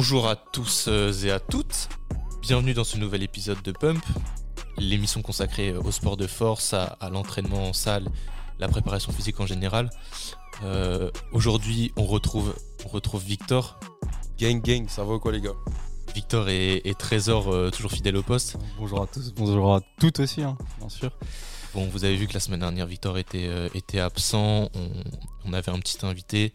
Bonjour à tous euh, et à toutes. Bienvenue dans ce nouvel épisode de Pump, l'émission consacrée au sport de force, à, à l'entraînement en salle, la préparation physique en général. Euh, Aujourd'hui, on retrouve, on retrouve Victor. Gang gang, ça va ou quoi les gars? Victor et, et Trésor, euh, toujours fidèles au poste. Bonjour à tous, bonjour à toutes aussi, hein, bien sûr. Bon, vous avez vu que la semaine dernière, Victor était, euh, était absent. On, on avait un petit invité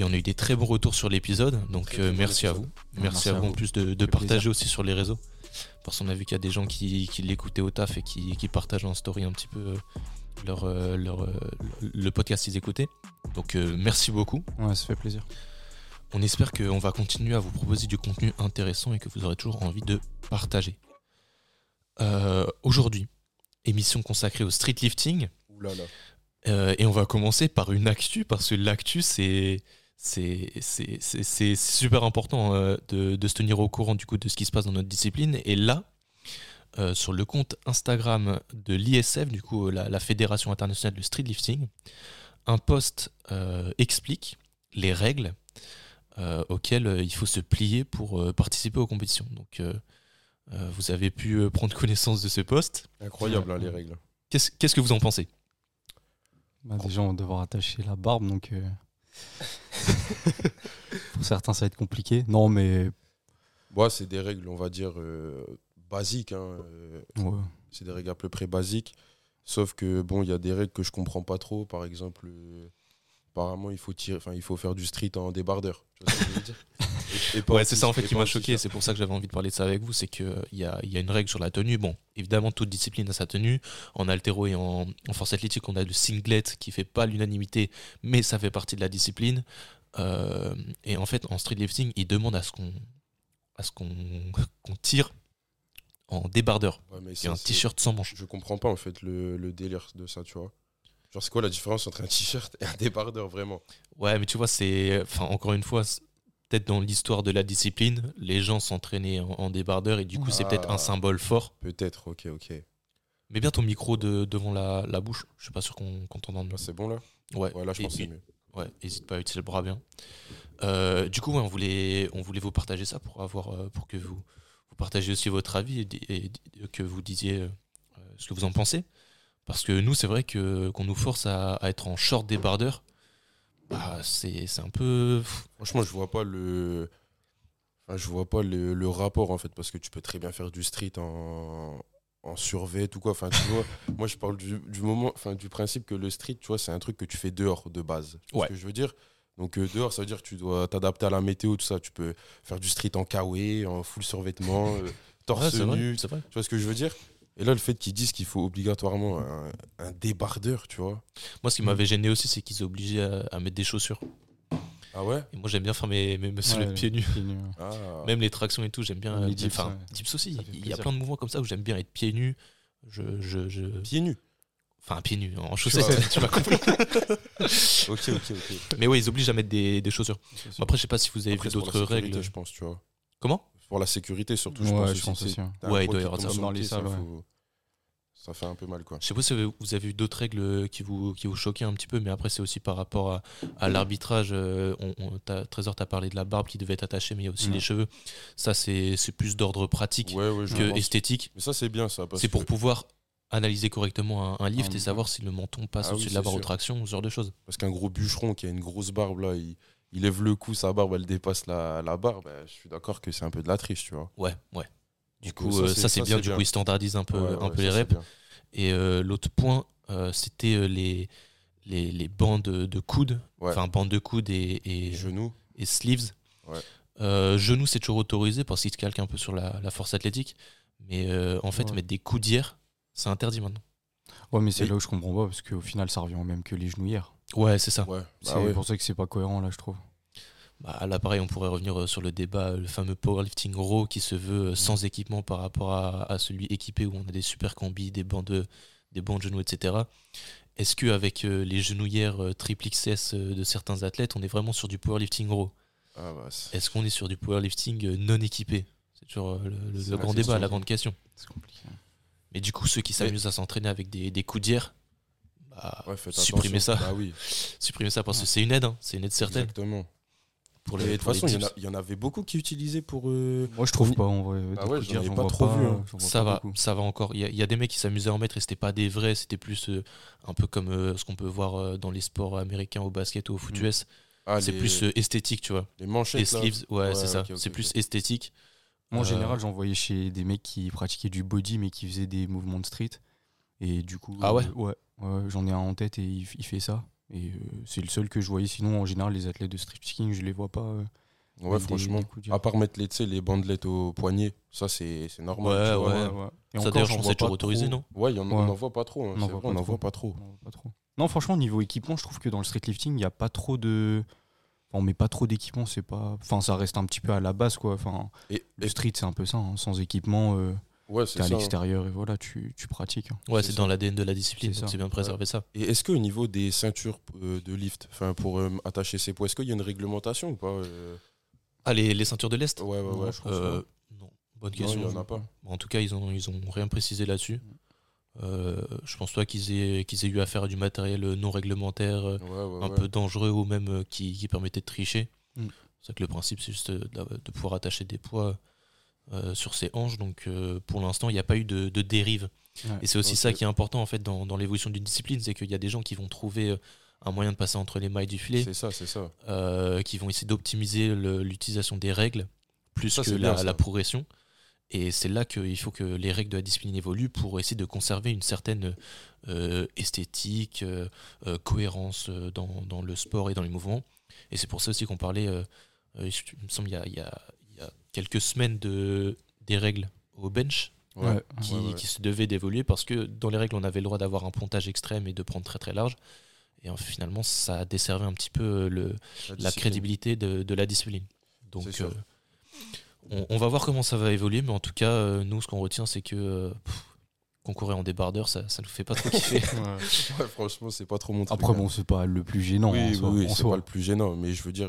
et on a eu des très bons retours sur l'épisode. Donc, euh, merci à vous. Merci, à vous en plus de, partager plaisir. aussi sur les réseaux. Parce qu'on a vu qu'il y a des gens qui, qui l'écoutaient au taf et qui, qui partagent en story un petit peu euh, leur, euh, leur, le podcast qu'ils écoutaient. Donc, euh, merci beaucoup. Ouais, ça fait plaisir. On espère qu'on va continuer à vous proposer du contenu intéressant et que vous aurez toujours envie de partager. Euh, Aujourd'hui, émission consacrée au street lifting. Ouh là là. Euh, et on va commencer par une actu, parce que l'actu, c'est. C'est super important euh, de, de se tenir au courant du coup de ce qui se passe dans notre discipline. Et là, euh, sur le compte Instagram de l'ISF, du coup la, la Fédération internationale de street lifting, un post euh, explique les règles euh, auxquelles il faut se plier pour euh, participer aux compétitions. Donc euh, euh, vous avez pu prendre connaissance de ce post. Incroyable hein, les règles. Qu'est-ce que vous en pensez? Bah, déjà, on va devoir attacher la barbe, donc euh, pour certains, ça va être compliqué. Non, mais c'est des règles, on va dire, euh, basiques. hein, euh, ouais, c'est des règles à peu près basiques. Sauf que, bon, il y a des règles que je comprends pas trop. Par exemple, euh, apparemment, il faut, tirer, enfin, il faut faire du street en débardeur. Tu vois ce que je veux dire Et- et pas Ouais, en c'est ça en fait qui m'a choqué. C'est pour ça que j'avais envie de parler de ça avec vous. C'est qu'il y a, il y a une règle sur la tenue. Bon, évidemment, toute discipline a sa tenue. En altéro et en, en force athlétique, on a le singlet qui fait pas l'unanimité, mais ça fait partie de la discipline. Euh, et en fait, en street lifting, ils demandent à ce qu'on à ce qu'on qu'on tire en débardeur. Ouais, mais Et ça, un t-shirt sans manches. Je comprends pas, en fait, le, le délire de ça, tu vois. Genre, c'est quoi la différence entre un t-shirt et un débardeur, vraiment? Ouais, mais tu vois, c'est. Enfin, encore une fois, peut-être dans l'histoire de la discipline, les gens s'entraînaient en, en débardeur et du coup, c'est peut-être Ah. un symbole fort. Peut-être, ok, ok. Mets bien ton micro de, devant la, la bouche. Je suis pas sûr qu'on qu'on t'entende. Là, c'est bon, là? Ouais, Ouais, là, je Et- pense que c'est mieux. Ouais, hésite pas à utiliser le bras bien. Euh, du coup, ouais, on, voulait, on voulait vous partager ça pour, avoir, euh, pour que vous, vous partagiez aussi votre avis et, que vous disiez euh, ce que vous en pensez. Parce que nous, c'est vrai que qu'on nous force à, à être en short débardeur. Bah, c'est un peu. Franchement, je vois pas le. Enfin, je vois pas le, le rapport en fait, parce que tu peux très bien faire du street en, en survêt ou quoi. Enfin, tu vois, moi je parle du, du moment, enfin, du principe que le street, tu vois, c'est un truc que tu fais dehors de base. Tu vois Ouais. Ce que je veux dire? Donc euh, dehors, ça veut dire que tu dois t'adapter à la météo, tout ça. Tu peux faire du street en kawaii, en full survêtement, euh, torse Ouais, c'est vrai, nu. vrai. Tu vois ce que je veux dire? Et là, le fait qu'ils disent qu'il faut obligatoirement un, un débardeur, tu vois. Moi, ce qui m'avait gêné aussi, c'est qu'ils sont obligés à, à mettre des chaussures. Ah ouais? Et moi, j'aime bien faire mes, mes muscles Ouais, pieds nus. pieds nus, ouais. Ah. Même les tractions et tout, j'aime bien. Les euh, dips, enfin, ouais. dips aussi. Il y a plein de mouvements comme ça où j'aime bien être pieds nus. Je, je, je... pieds nus? Enfin, pieds nus, en chaussettes, tu m'as compris. Ok, ok, ok. Mais ouais, ils obligent à mettre des, des chaussures. Après, je sais pas si vous avez Après, vu d'autres règles. je pense, tu vois. Comment? Pour la sécurité, surtout, je Ouais, pense. je pense aussi, hein. Ouais, il doit y avoir ça. Dans le les ça, salles, ouais. faut- Ça fait un peu mal, quoi. Je sais pas si vous avez vu d'autres règles qui vous, qui vous choquaient un petit peu, mais après, c'est aussi par rapport à, à l'arbitrage. euh, On, on, t'as- Trésor, t'as parlé de la barbe qui devait être attachée, mais il y a aussi Ouais. les cheveux. Ça, c'est c'est plus d'ordre pratique Ouais, ouais, je que esthétique. Mais ça, c'est bien, ça. C'est pour que- pouvoir analyser correctement un, un lift Ah, et savoir si le menton passe Ah oui, au-dessus de la barre aux tractions, ce genre de choses. Parce qu'un gros bûcheron qui a une grosse barbe, là, il, il lève le cou, sa barbe, elle dépasse la, la barre. bah, je suis d'accord que c'est un peu de la triche, tu vois. Ouais, ouais. Du coup, euh, euh, ça, ça, c'est- bien. Du bien. coup, ils standardisent un peu, Ouais, un ouais, peu ça, les reps. Et euh, l'autre point, euh, c'était euh, les, les, les bandes de coudes, Ouais. enfin bandes de coudes et, genoux. et sleeves. Ouais. Euh, genoux, c'est toujours autorisé parce qu'il se calque un peu sur la, la force athlétique. Mais euh, en fait, Ouais. mettre des coudières, c'est interdit maintenant. Ouais, mais c'est là où je comprends pas, parce qu'au final, ça revient au même que les genouillères. Ouais, c'est ça. Ouais. C'est Bah pour ça que c'est pas cohérent, là, je trouve. Bah, là, pareil, on pourrait revenir euh, sur le débat, euh, le fameux powerlifting raw qui se veut euh, sans équipement par rapport à, à celui équipé où on a des super combis, des bandes de, des bandes de genoux, etc. Est-ce qu'avec les genouillères euh, triple XS euh, de certains athlètes, on est vraiment sur du powerlifting raw? Ah, bah, Est-ce qu'on est sur du powerlifting euh, non équipé? C'est toujours euh, le, grand question, débat, la grande question. C'est compliqué. Mais du coup, ceux qui s'amusent à s'entraîner avec des, des coudières, ouais, attention. ça. Bah oui, supprimez ça parce que c'est une aide, hein, c'est une aide certaine. exactement. pour les, de toute les façon, il y, en y avait beaucoup qui utilisaient pour. euh, Moi, je trouve pas, en vrai. Ah de ouais, dire, pas trop vu, hein. Ça pas va, beaucoup. ça va encore. Il y, a- il y a des mecs qui s'amusaient à en mettre et c'était pas des vrais, c'était plus euh, un peu comme euh, ce qu'on peut voir euh, dans les sports américains au basket ou au foot Mm. US. ah, c'est les- plus euh, esthétique, tu vois. les Les manchettes. là. sleeves, ouais, Ouais, c'est ça. c'est plus esthétique. Moi, en Euh, général, j'en voyais chez des mecs qui pratiquaient du body, mais qui faisaient des mouvements de street. Et du coup, Ah ouais euh, ouais, ouais, j'en ai un en tête et il, il fait ça. Et euh, c'est le seul que je voyais. Sinon, en général, les athlètes de street skiing, je les vois pas. euh, Ouais, franchement. des À part mettre les, les bandelettes au poignet, ça c'est c'est normal. Ouais, tu vois. ouais. Et Ça, encore, d'ailleurs, je c'est toujours pas autorisé, trop. non Ouais, il y en, Ouais. on n'en voit pas trop. hein, On vrai, voit pas trop. voit pas trop. Non, franchement, niveau équipement, je trouve que dans le street lifting, il n'y a pas trop de. Enfin, on met pas trop d'équipement, c'est pas. Enfin, ça reste un petit peu à la base, quoi. Enfin, Et, le et- street, c'est un peu ça. hein. Sans équipement, euh, ouais, c'est t'es à ça. hein. l'extérieur et voilà, tu, tu pratiques. hein. Ouais, C'est c'est ça. dans l'ADN de la discipline, C'est donc ça. c'est bien de préserver ça. Et est-ce qu'au niveau des ceintures euh, de lift, enfin pour euh, attacher ses poids, est-ce qu'il y a une réglementation ou pas euh? Ah, les, les ceintures de l'Est? Ouais, ouais, Non, ouais. je pense Euh, Non, bonne Non, question. il y en a pas. En tout cas, ils ont, ils ont rien précisé là-dessus. Euh, je pense pas qu'ils aient, qu'ils aient eu affaire à du matériel non réglementaire, euh, Ouais, ouais, un ouais. peu dangereux ou même euh, qui, qui permettait de tricher. Mm. C'est vrai que le principe, c'est juste euh, de, de pouvoir attacher des poids euh, sur ses hanches. Donc euh, pour l'instant, il n'y a pas eu de, de dérive. Ouais. Et c'est aussi ça qui est important en fait dans, dans l'évolution d'une discipline, c'est qu'il y a des gens qui vont trouver euh, un moyen de passer entre les mailles du filet, C'est ça, c'est ça. euh, qui vont essayer d'optimiser l'utilisation des règles plus Ça, que la, bien, ça. la progression. Et c'est là qu'il faut que les règles de la discipline évoluent pour essayer de conserver une certaine euh, esthétique, euh, euh, cohérence euh, dans, dans le sport et dans les mouvements. Et c'est pour ça aussi qu'on parlait, euh, euh, il me semble, il y a, il y a- il y a quelques semaines de, des règles au bench Ouais. Qui, ouais, ouais. qui se devaient d'évoluer parce que dans les règles, on avait le droit d'avoir un pontage extrême et de prendre très très large. Et euh, finalement, ça a desservi un petit peu euh, le, la crédibilité de, de la discipline. Donc, euh, on, on va voir comment ça va évoluer, mais en tout cas, euh, nous, ce qu'on retient, c'est que euh, pff, concourir en débardeur, ça, ça nous fait pas trop kiffer. Ouais, franchement, c'est pas trop mon truc. Après, hein. bon, c'est pas le plus gênant. oui, en oui, soi- oui, en c'est soi. pas le plus gênant, mais je veux dire,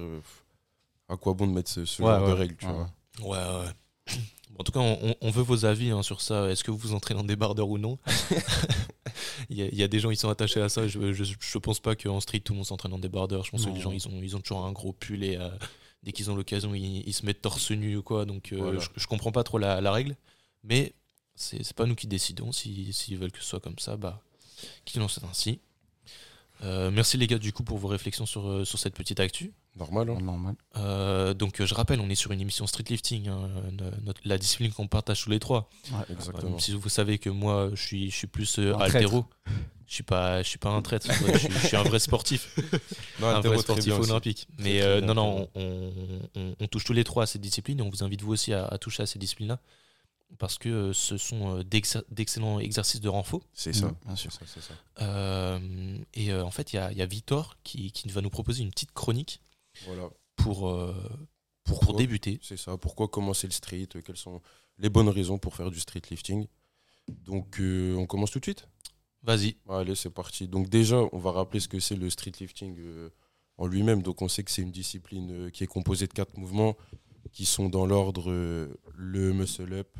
à quoi bon de mettre ce, ce Ouais, genre de règles, tu Ouais, vois? Ouais, ouais. En tout cas, on, veut vos avis hein, sur ça. Est-ce que vous vous entraînez en débardeur ou non? Il, y a, il y a des gens qui sont attachés à ça. Je, je, je pense pas qu'en street, tout le monde s'entraîne en débardeur. Je pense que les gens, ils ont, ils ont toujours un gros pull et euh, dès qu'ils ont l'occasion, ils, ils se mettent torse nu ou quoi. Donc, euh, Voilà. je, je comprends pas trop la, la règle. Mais c'est pas nous qui décidons. Si- S'ils veulent que ce soit comme ça, bah, qu'ils en soient ainsi. Euh, merci les gars du coup pour vos réflexions sur, sur cette petite actu. Normal, hein. Normal. Euh, donc euh, je rappelle, on est sur une émission street lifting, hein, notre- la discipline qu'on partage tous les trois. Euh, Exactement. si vous savez que moi je suis, je suis plus euh, altéro, je suis pas, je suis pas un traître, je, suis- je suis un vrai sportif, Non, un vrai sportif aussi. olympique. Mais euh, non, non, on, on- on touche tous les trois à cette discipline et on vous invite vous aussi à, à toucher à ces disciplines-là parce que euh, ce sont euh, d'ex- d'excellents exercices de renfort. C'est ça. Bien sûr. C'est ça, ça. Euh, et euh, en fait, il y a, il y a Victor qui, qui va nous proposer une petite chronique Voilà. pour, euh, pour, Pourquoi débuter. C'est ça. Pourquoi commencer le street? Quelles sont les bonnes raisons pour faire du street lifting? Donc, euh, on commence tout de suite? Vas-y. Allez, c'est parti. Donc, déjà, on va rappeler ce que c'est le street lifting euh, en lui-même. Donc, on sait que c'est une discipline qui est composée de quatre mouvements qui sont dans l'ordre le muscle up,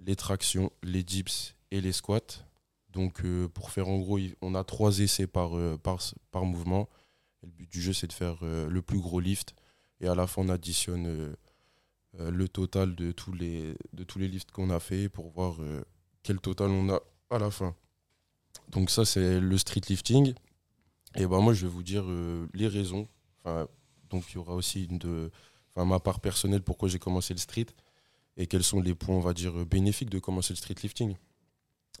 les tractions, les dips et les squats. Donc, pour faire en gros, on a trois essais par, par, par mouvement. Le but du jeu, c'est de faire euh, le plus gros lift. Et à la fin, on additionne euh, euh, le total de tous les, de tous les lifts qu'on a fait pour voir quel total on a à la fin. Donc ça, c'est le street lifting. Et ben moi, je vais vous dire les raisons. Donc il y aura aussi de, enfin, ma part personnelle pourquoi j'ai commencé le street et quels sont les points, on va dire, bénéfiques de commencer le street lifting.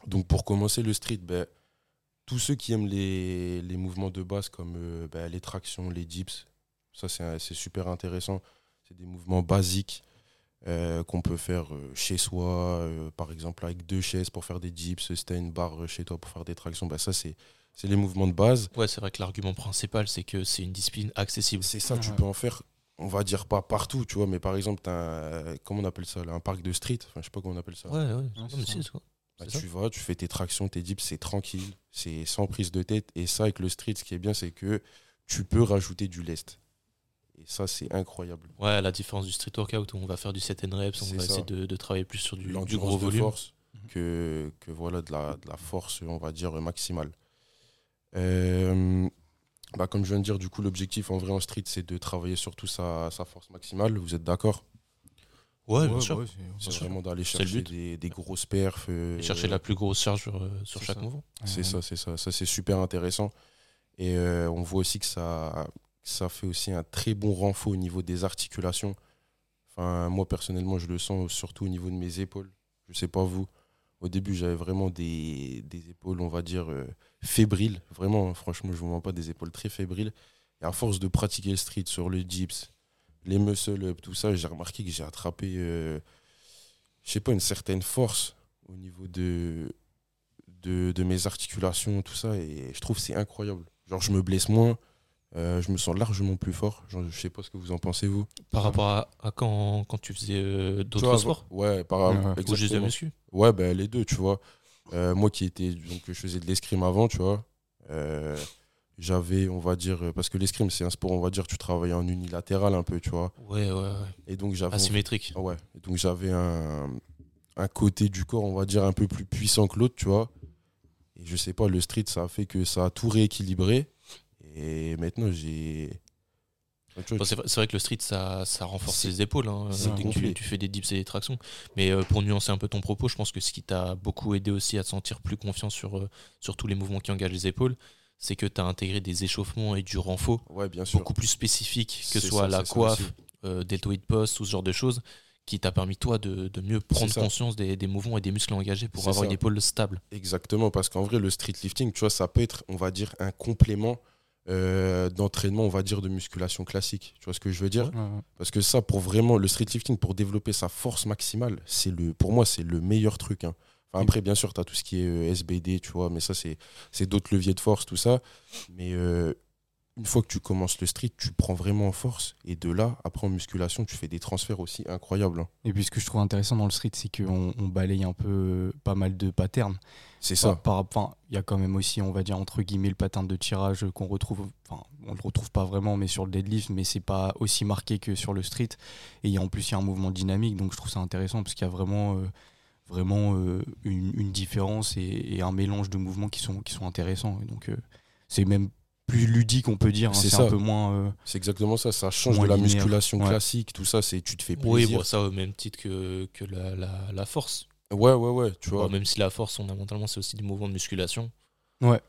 Donc pour commencer le street, ben, tous ceux qui aiment les, les mouvements de base comme euh, ben, les tractions, les dips, ça c'est super intéressant. C'est des mouvements basiques euh, qu'on peut faire euh, chez soi, euh, par exemple avec deux chaises pour faire des dips, si t'as une barre chez toi pour faire des tractions, ben, ça c'est c'est les mouvements de base. Ouais, c'est vrai que l'argument principal, c'est que c'est une discipline accessible. C'est ça, tu Ouais. peux en faire, on va dire pas partout, tu vois, mais par exemple, tu un, comment on appelle ça, là, un parc de street, enfin, je sais pas comment on appelle ça. Ouais, ouais. C'est ça. Bah, tu vas, tu fais tes tractions, tes dips, c'est tranquille, c'est sans prise de tête. Et ça, avec le street, ce qui est bien, c'est que tu peux rajouter du lest. Et ça, c'est incroyable. Ouais, à la différence du street workout où on va faire du 7 reps, on va ça. essayer de, de travailler plus sur du, du gros de volume. force que, que voilà, de la, de la force, on va dire, maximale. Euh, bah, comme je viens de dire, du coup, l'objectif en vrai en street, c'est de travailler surtout sa, sa force maximale. Vous êtes d'accord? Ouais, bien sûr. C'est vraiment d'aller chercher but. des, des grosses perfs. euh, Et chercher la plus grosse charge sur, euh, sur c'est chaque ça. mouvement. C'est ça, c'est ça. Ça, c'est super intéressant. Et euh, on voit aussi que ça, ça fait aussi un très bon renfort au niveau des articulations. Enfin, moi, personnellement, je le sens surtout au niveau de mes épaules. Je sais pas vous. Au début, j'avais vraiment des, des épaules, on va dire, euh, fébriles. Vraiment, hein, franchement, je vous mens pas, des épaules très fébriles. Et à force de pratiquer le street sur le dips, les muscle-up, tout ça, j'ai remarqué que j'ai attrapé, euh, je sais pas, une certaine force au niveau de, de, de mes articulations, tout ça. Et je trouve que c'est incroyable. Genre, je me blesse moins, euh, je me sens largement plus fort. Genre, je sais pas ce que vous en pensez, vous. Par rapport à, à quand, quand tu faisais euh, d'autres sports Ouais, par Ouais, ouais. Ou juste de exactement. muscu Ouais, ben, les deux, tu vois. Euh, moi qui étais. Donc, je faisais de l'escrime avant, tu vois. Euh, J'avais, on va dire. Parce que l'escrime, c'est un sport, on va dire, tu travailles en unilatéral un peu, tu vois. Ouais, ouais, ouais. Et donc, j'avais. Asymétrique. Ouais. Et donc, j'avais un, un côté du corps, on va dire, un peu plus puissant que l'autre, tu vois. Et je sais pas, le street, ça a fait que ça a tout rééquilibré. Et maintenant, j'ai. Bon, c'est vrai, que le street, ça, ça renforce les épaules hein, dès que tu fais des dips et des tractions. Mais euh, pour nuancer un peu ton propos, je pense que ce qui t'a beaucoup aidé aussi à te sentir plus confiant sur, euh, sur tous les mouvements qui engagent les épaules, c'est que tu as intégré des échauffements et du renfort Ouais, bien sûr. beaucoup plus spécifiques, que ce soit ça, la coiffe, euh, deltoïde post, tout ce genre de choses, qui t'a permis toi de, de mieux prendre conscience des, des mouvements et des muscles engagés pour avoir ça. une épaule stable. Exactement, parce qu'en vrai, le street lifting, tu vois, ça peut être, on va dire, un complément euh, d'entraînement, on va dire, de musculation classique. Tu vois ce que je veux dire? Ouais, ouais. Parce que ça, pour vraiment, le street lifting, pour développer sa force maximale, c'est le, pour moi, c'est le meilleur truc. hein. Enfin, après, bien sûr, tu as tout ce qui est euh, SBD, tu vois, mais ça, c'est c'est d'autres leviers de force, tout ça. Mais euh, une fois que tu commences le street, tu prends vraiment en force. Et de là, après, en musculation, tu fais des transferts aussi incroyables. hein. Et puis ce que je trouve intéressant dans le street, c'est qu'on on balaye un peu euh, pas mal de patterns. C'est ça. par- Enfin, il y a quand même aussi, on va dire entre guillemets, le pattern de tirage qu'on retrouve. Enfin, on le retrouve pas vraiment, mais sur le deadlift, mais c'est pas aussi marqué que sur le street. Et il y a- en plus, il y a un mouvement dynamique, donc je trouve ça intéressant parce qu'il y a vraiment, euh, vraiment euh, une, une différence et, et un mélange de mouvements qui sont, qui sont intéressants. Et donc, euh, c'est même plus ludique, on peut dire. hein. C'est un peu moins. euh, C'est exactement ça. Ça change de la linéaire. musculation Ouais. classique, tout ça. C'est tu te fais Oui, plaisir. bon, ça au même titre que, que la, la, la force. Ouais, ouais, ouais. Tu vois. Même si la force, fondamentalement, c'est aussi des mouvements de musculation. Ouais.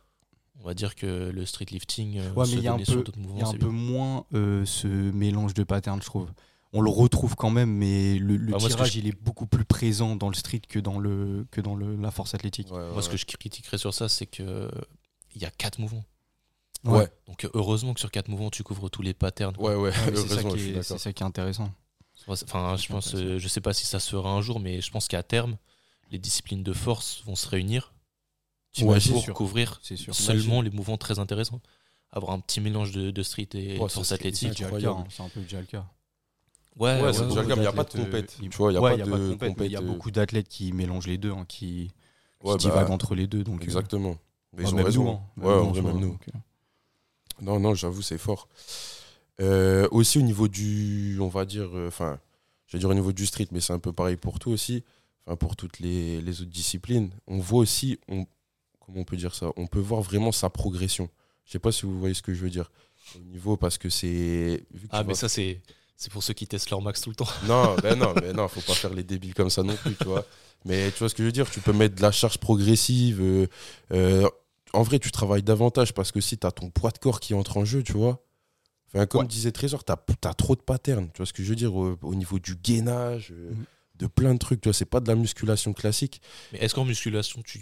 On va dire que le street lifting, Ouais, se mais il y a un peu- y a un peu moins euh, ce mélange de patterns, je trouve. On le retrouve quand même, mais le, le Bah, que tirage, je- il est beaucoup plus présent dans le street que dans, le, que dans le, la force athlétique. Ouais, Moi, ce que je critiquerais sur ça, c'est que il y a quatre mouvements. Ouais. Donc, heureusement que sur quatre mouvements, tu couvres tous les patterns. ouais, ouais. Ouais, c'est ça, ça qui est intéressant. Enfin, je pense, euh, je sais pas si ça se fera un jour, mais je pense qu'à terme, les disciplines de force vont se réunir Ouais, pour sûr. couvrir sûr. seulement les mouvements très intéressants. Avoir un petit mélange de, de street et Ouais, de force athlétique. C'est hein. Un peu déjà le cas. Ouais, c'est déjà le cas, il n'y a pas de compète. euh, Tu vois, il n'y a, Ouais, pas y a de pas de compète, il y a euh, beaucoup d'athlètes qui mélangent les deux, hein, qui, qui ouais, bah, divaguent entre les deux. Donc, euh, Exactement. Mais bah, ils ont même raison. nous, hein. Ouais, vrai, même nous. donc, euh, Non, non, j'avoue, c'est fort. Euh, aussi au niveau du, on va dire, euh, enfin, je vais dire au niveau du street, mais c'est un peu pareil pour tout aussi, enfin pour toutes les, les autres disciplines. On voit aussi, on, comment on peut dire ça On peut voir vraiment sa progression. Je sais pas si vous voyez ce que je veux dire. Au niveau, parce que c'est. Ah, mais ça, c'est c'est pour ceux qui testent leur max tout le temps. Non, ben non, mais non, faut pas faire les débiles comme ça non plus, tu vois. Mais tu vois ce que je veux dire Tu peux mettre de la charge progressive. euh, euh, en vrai, tu travailles davantage parce que si tu as ton poids de corps qui entre en jeu, tu vois. Enfin, comme Ouais. disait Trésor, tu as, trop de patterns. Tu vois ce que je veux dire au, au niveau du gainage, euh, Mhm. de plein de trucs. Tu vois, c'est pas de la musculation classique. Mais est-ce qu'en musculation, tu,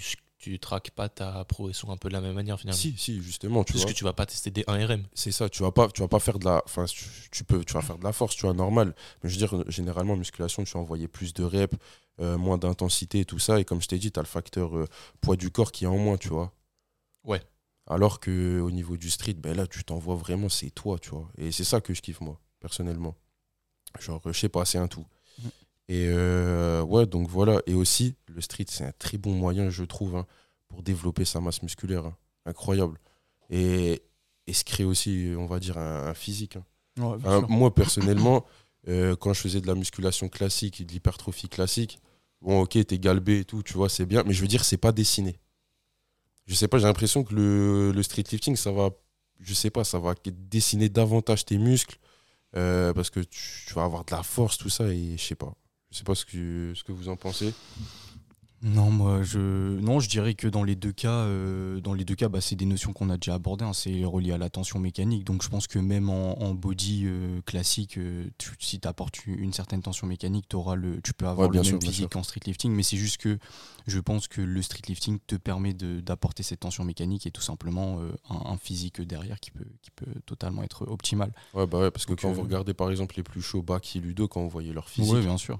tu traques pas ta progression un peu de la même manière finalement Si, si, justement, tu Parce vois. que tu vas pas tester des 1RM. C'est ça, tu vas pas, tu vas pas faire de la, enfin, tu, tu peux, tu vas faire de la force, tu vois, normal. Mais je veux dire, généralement, en musculation, tu vas envoyer plus de reps, euh, moins d'intensité et tout ça. Et comme je t'ai dit, tu as le facteur euh, poids du corps qui est en moins, tu vois. Ouais. Alors que au niveau du street, ben là, tu t'envoies vraiment, c'est toi, tu vois. Et c'est ça que je kiffe, moi, personnellement. Genre, je sais pas, c'est un tout. Et euh, ouais, donc voilà. Et aussi, le street, c'est un très bon moyen, je trouve, hein, pour développer sa masse musculaire. hein. Incroyable. Et, et se créer aussi, on va dire, un, un physique. hein. ouais, Enfin, moi, personnellement, euh, quand je faisais de la musculation classique et de l'hypertrophie classique, bon, ok, t'es galbé et tout, tu vois, c'est bien, mais je veux dire, c'est pas dessiné. Je sais pas, j'ai l'impression que le, le street lifting, ça va je sais pas, ça va dessiner davantage tes muscles euh, parce que tu, tu vas avoir de la force, tout ça, et je sais pas. Je sais pas ce que, ce que vous en pensez. Non, moi, je, non, je dirais que dans les deux cas, euh, dans les deux cas, bah, c'est des notions qu'on a déjà abordées. hein, c'est relié à la tension mécanique. Donc, je pense que même en, en body euh, classique, euh, tu- si tu apportes une certaine tension mécanique, auras le, tu peux avoir Ouais, le même physique qu'en street lifting. Mais c'est juste que je pense que le street lifting te permet de- d'apporter cette tension mécanique et tout simplement un, un physique derrière qui peut, qui peut totalement être optimal. Ouais, bah ouais, parce que quand vous regardez par exemple les plus chauds, Baki, Ludo, quand vous voyez leur physique, Oui, bien sûr.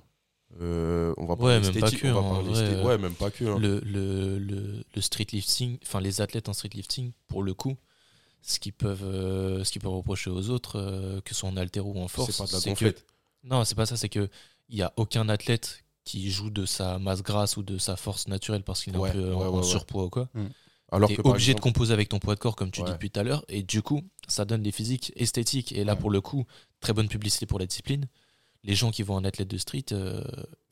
Euh, on va Ouais, parler même pas que, on va parler vrai, euh, Ouais, même pas que. hein. le, le, le, le street lifting, enfin les athlètes en street lifting, pour le coup, ce qu'ils peuvent, euh, ce qu'ils peuvent reprocher aux autres, euh, que ce soit en altéro ou en force, C'est pas de la que- gonflette. non, c'est pas ça, c'est que il y a aucun athlète qui joue de sa masse grasse ou de sa force naturelle parce qu'il est Ouais, un peu en, ouais, ouais, en ouais. surpoids ou quoi. Alors T'es que obligé de composer avec ton poids de corps comme tu dis Ouais. depuis tout à l'heure et du coup ça donne des physiques esthétiques et là Ouais. pour le coup très bonne publicité pour la discipline les gens qui vont en athlète de street euh,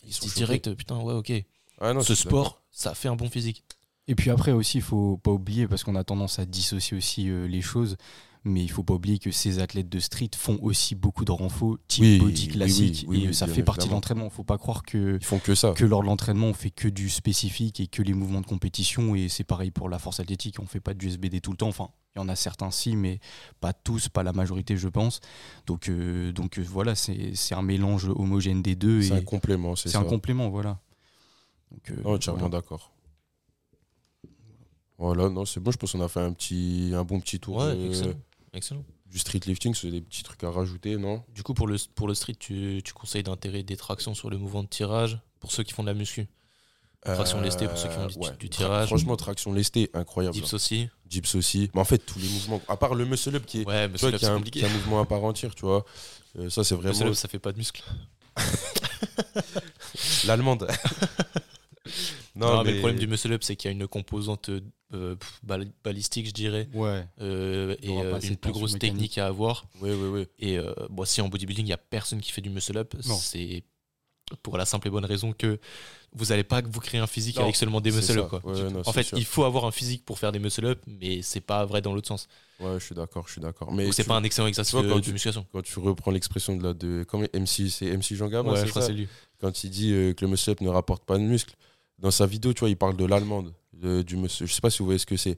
ils se disent direct putain ouais ok. Ah non, ce sport ça fait un bon physique. Et puis après aussi, il faut pas oublier, parce qu'on a tendance à dissocier aussi euh, les choses, mais il faut pas oublier que ces athlètes de street font aussi beaucoup de renfaux type Oui, body classique, oui, oui, et oui, ça fait partie de l'entraînement. faut pas croire que, Ils font que ça. que lors de l'entraînement, on fait que du spécifique et que les mouvements de compétition, et c'est pareil pour la force athlétique, on fait pas du SBD tout le temps, enfin, il y en a certains si, mais pas tous, pas la majorité je pense. Donc, euh, donc euh, voilà, c'est c'est un mélange homogène des deux, C'est et un complément, c'est c'est ça. un complément, voilà. Donc, euh, Non, entièrement voilà. d'accord. Voilà, non, c'est bon, je pense qu'on a fait un petit, un bon petit tour ouais de- excellent excellent du street lifting, c'est des petits trucs à rajouter, non? Du coup pour le pour le street tu, tu conseilles d'intégrer des tractions sur le mouvement de tirage pour ceux qui font de la muscu? Traction lestée pour ceux qui font du- du tirage. Franchement, traction lestée, incroyable. dips aussi Dips aussi. Mais en fait, tous les mouvements, à part le muscle up qui est, ouais tu vois, qui est un, compliqué qui est un mouvement à part entière, tu vois. Euh, ça, c'est vraiment muscle-up, ça fait pas de muscle l'allemande. non, mais... le problème du muscle up c'est qu'il y a une composante euh, balistique je dirais Ouais. euh, et euh, une plus grosse mécanique. technique à avoir. Oui, oui, oui. Et euh, bon, si en bodybuilding, il n'y a personne qui fait du muscle up, c'est pour la simple et bonne raison que vous n'allez pas vous créer un physique Non, avec seulement des c'est muscle ça. up. Quoi. Ouais, non, en fait, sûr. il faut avoir un physique pour faire des muscle up, mais c'est pas vrai dans l'autre sens. Ouais, je suis d'accord, je suis d'accord. Mais c'est pas un excellent exercice vois, quand de tu- musculation. quand tu reprends l'expression de la de comment MC, c'est MC Jean Gabin, Ouais, c'est je crois que ça c'est lui. quand il dit euh, que le muscle up ne rapporte pas de muscle, dans sa vidéo, tu vois, il parle de l'allemande, de- du muscle. Je sais pas si vous voyez ce que c'est.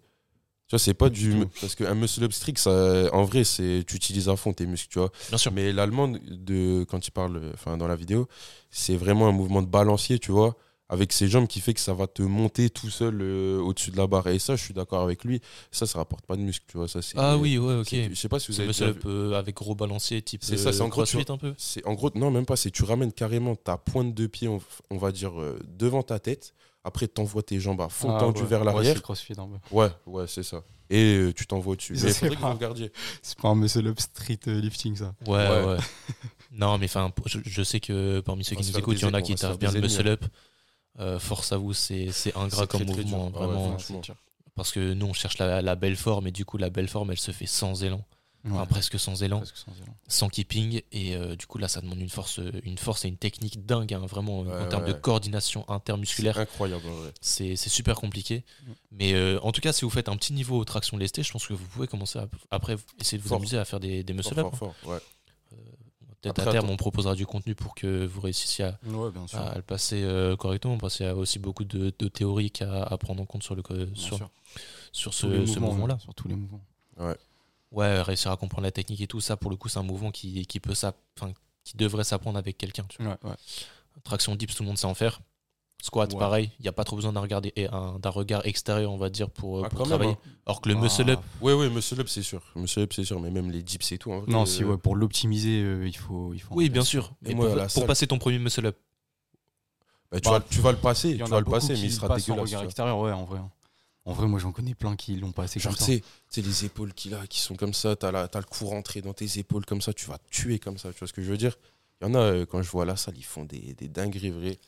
Tu vois, c'est pas du tout. Parce qu'un muscle up strict, ça, en vrai, c'est tu utilises à fond tes muscles, tu vois. Bien sûr. Mais l'allemande, de, quand il parle, enfin, dans la vidéo, c'est vraiment un mouvement de balancier, tu vois, avec ses jambes qui fait que ça va te monter tout seul euh, au-dessus de la barre. Et ça, je suis d'accord avec lui. Ça, ça rapporte pas de muscle, tu vois. Ça, Ah oui, ouais, ok. c'est- Je sais pas si vous avez muscle up euh, avec gros balancier type C'est ça, c'est en euh, gros, tu un peu. En gros, non, même pas. C'est tu ramènes carrément ta pointe de pied, on, on va dire, euh, devant ta tête. Après, t'envoies tes jambes à fond Ah, tendues ouais. vers Ouais, l'arrière. peu. Ouais, ouais, c'est ça. Et euh, tu t'envoies au-dessus. Mais faudrait que vous pas- regardiez. C'est pas un muscle up street euh, lifting ça. Ouais, ouais. Ouais. non, mais enfin, je, je sais que parmi ceux On qui nous écoutent, il y en a qui faire bien le muscle up. Euh, force à vous, c'est c'est ingrat comme très, très mouvement. Ah ouais, vraiment. parce que nous, on cherche la, la belle forme, et du coup, la belle forme, elle se fait sans élan. Enfin, presque sans élan, Presque sans élan. sans keeping. Et euh, du coup, là, ça demande une force, une force et une technique dingue, hein, vraiment, Ouais, en termes de coordination C'est intermusculaire. incroyable. C'est super compliqué. Mm. Mais euh, en tout cas, si vous faites un petit niveau traction lestée, je pense que vous pouvez commencer à, après essayer de vous Fort. amuser à faire des, des muscle fort. Ouais. Peut-être à terme, on proposera du contenu pour que vous réussissiez à, le passer euh, correctement, parce qu'il y a aussi beaucoup de, de théoriques à, à prendre en compte sur, le, ce, mouvement-là. Sur tous les mouvements. Ouais, réussir à comprendre la technique et tout ça, pour le coup, c'est un mouvement qui, qui peut enfin, qui devrait s'apprendre avec quelqu'un. tu vois. Ouais, ouais. Traction dips, tout le monde sait en faire. Squat, Ouais. pareil, il n'y a pas trop besoin d'un regard, d'un regard extérieur, on va dire, pour, euh, Ah, pour quand même, travailler. hein. Alors que le Ah, muscle up, Ouais, ouais, muscle up, c'est sûr. Muscle up, c'est sûr. Mais même les dips et tout. vrai, Non, euh, si ouais, pour l'optimiser, euh, il faut, il faut. oui, bien sûr. Mais moi, pour, salle- passer ton premier muscle up, bah, tu, Bah, vas, tu vas le passer. Il y Tu en vas a le beaucoup passer, mais il sera dégueulasse. regard extérieur, ouais, en vrai. En vrai, moi j'en connais plein qui l'ont passé Genre, comme tu sais, les épaules qu'il a, qui sont comme ça, t'as la- t'as le coup rentré dans tes épaules comme ça, tu vas te tuer comme ça, tu vois ce que je veux dire? Il y en a, euh, quand je vois la salle, ils font des, des dingueries vraies.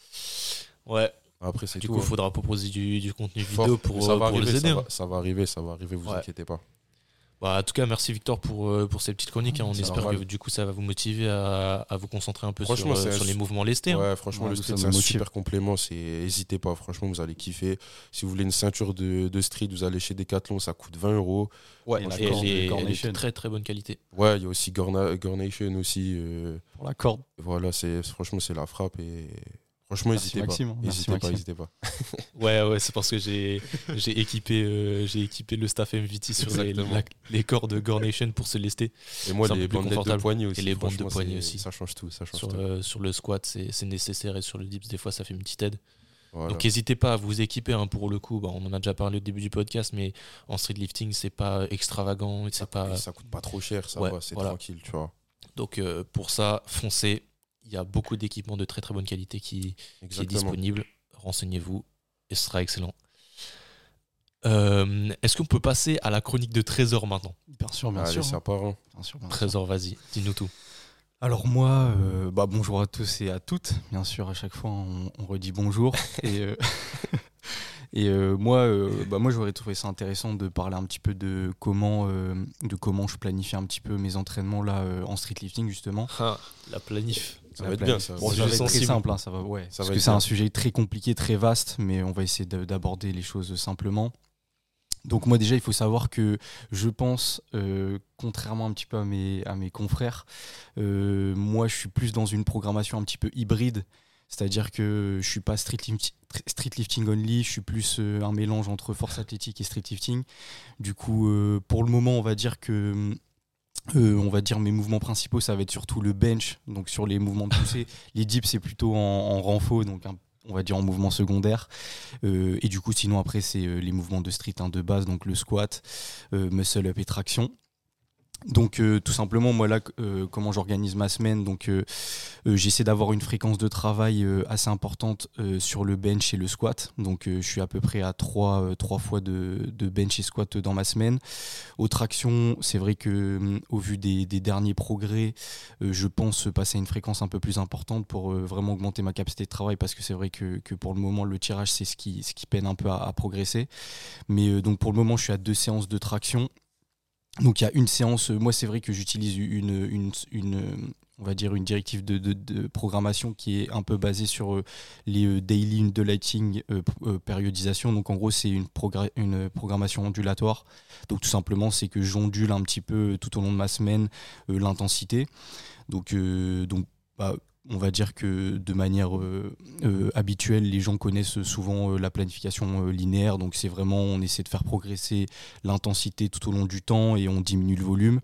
ouais. Après, c'est Du tout. coup, il hein. faudra proposer du, du contenu Fort. vidéo pour, Mais ça euh, va pour arriver, les aider. ça hein. va, ça va arriver, ça va arriver, vous Ouais. inquiétez pas. Bah, en tout cas, merci Victor pour, euh, pour ces petites chroniques. hein. On espère normal. que du coup, ça va vous motiver à, à vous concentrer un peu sur, euh, sur les su- mouvements lestés. hein. Ouais, franchement, Ouais, le street, c'est un motive. super complément. C'est... N'hésitez pas, franchement, vous allez kiffer. Si vous voulez une ceinture de, de street, vous allez chez Decathlon, ça coûte 20 euros. Ouais, Et elle est, elle est très très bonne qualité. Ouais, il y a aussi Gorna, Gornation aussi. euh, Pour la corde. voilà, c'est, franchement, c'est la frappe. Et franchement, n'hésitez pas. N'hésitez pas, Maxime. n'hésitez pas. Ouais, ouais, c'est parce que j'ai j'ai équipé, euh, j'ai équipé le staff MVT sur les, la- les corps de Gornation pour se lester. Et moi, les bandelettes de poignée aussi. Et les bandes de poignée aussi. Ça change tout. Ça change Sur, tout. euh, sur le squat, c'est c'est nécessaire et sur le dips, des fois, ça fait une petite aide. Voilà. Donc n'hésitez pas à vous équiper hein, pour le coup. Bah, on en a déjà parlé au début du podcast, mais en street lifting, c'est pas extravagant. et ça, C'est pas... et ça coûte pas trop cher, ça Ouais, va, c'est voilà. tranquille, tu vois. Donc euh, pour ça, foncez. Il y a beaucoup d'équipements de très très bonne qualité qui, qui est disponible. Renseignez-vous et ce sera excellent. Euh, Est-ce qu'on peut passer à la chronique de Trésor maintenant? Bien sûr, bien Allez, sûr. hein. Bien sûr, bien sûr. Trésor, vas-y, dis-nous tout. Alors moi, euh, bah bonjour à tous et à toutes. Bien sûr, à chaque fois, on, on redit bonjour. et euh, et euh, moi, euh, bah moi, j'aurais trouvé ça intéressant de parler un petit peu de comment, euh, de comment je planifie un petit peu mes entraînements là euh, en street lifting justement. Ah, la planif. Ça va être bien, ça. Bon, C'est ça va être très simple, hein, ça va, ouais. Ça parce va que c'est un sujet très compliqué, très vaste, mais on va essayer de- d'aborder les choses simplement. Donc moi déjà, il faut savoir que je pense, euh, contrairement un petit peu à mes, à mes confrères, euh, moi je suis plus dans une programmation un petit peu hybride. C'est-à-dire que je suis pas street, lift- street lifting only, je suis plus euh, un mélange entre force athlétique et street lifting. Du coup, euh, pour le moment, on va dire que euh, on va dire mes mouvements principaux, ça va être surtout le bench, donc sur les mouvements de poussée. les dips, c'est plutôt en, en renfort, donc un- on va dire en mouvement secondaire. Euh, et du coup, sinon, après, c'est euh, les mouvements de street hein, de base, donc le squat, euh, muscle up et traction. Donc euh, tout simplement moi là euh, comment j'organise ma semaine donc euh, j'essaie d'avoir une fréquence de travail assez importante sur le bench et le squat. Donc je suis à peu près à 3 trois fois de, bench et squat dans ma semaine. Aux tractions c'est vrai que hum, au vu des, derniers progrès je pense passer à une fréquence un peu plus importante pour vraiment augmenter ma capacité de travail parce que c'est vrai que, pour le moment le tirage c'est ce qui, ce qui peine un peu à, à progresser. Mais donc pour le moment je suis à deux séances de traction donc il y a une séance, euh, moi c'est vrai que j'utilise une, on va dire une directive de, programmation qui est un peu basée sur euh, les euh, daily underlighting euh, euh, périodisation. Donc en gros c'est une, progra- une programmation ondulatoire. Donc tout simplement c'est que j'ondule un petit peu tout au long de ma semaine l'intensité. Donc, donc bah, on va dire que de manière euh, euh, habituelle, les gens connaissent souvent euh, la planification linéaire. Donc c'est vraiment, on essaie de faire progresser l'intensité tout au long du temps et on diminue le volume.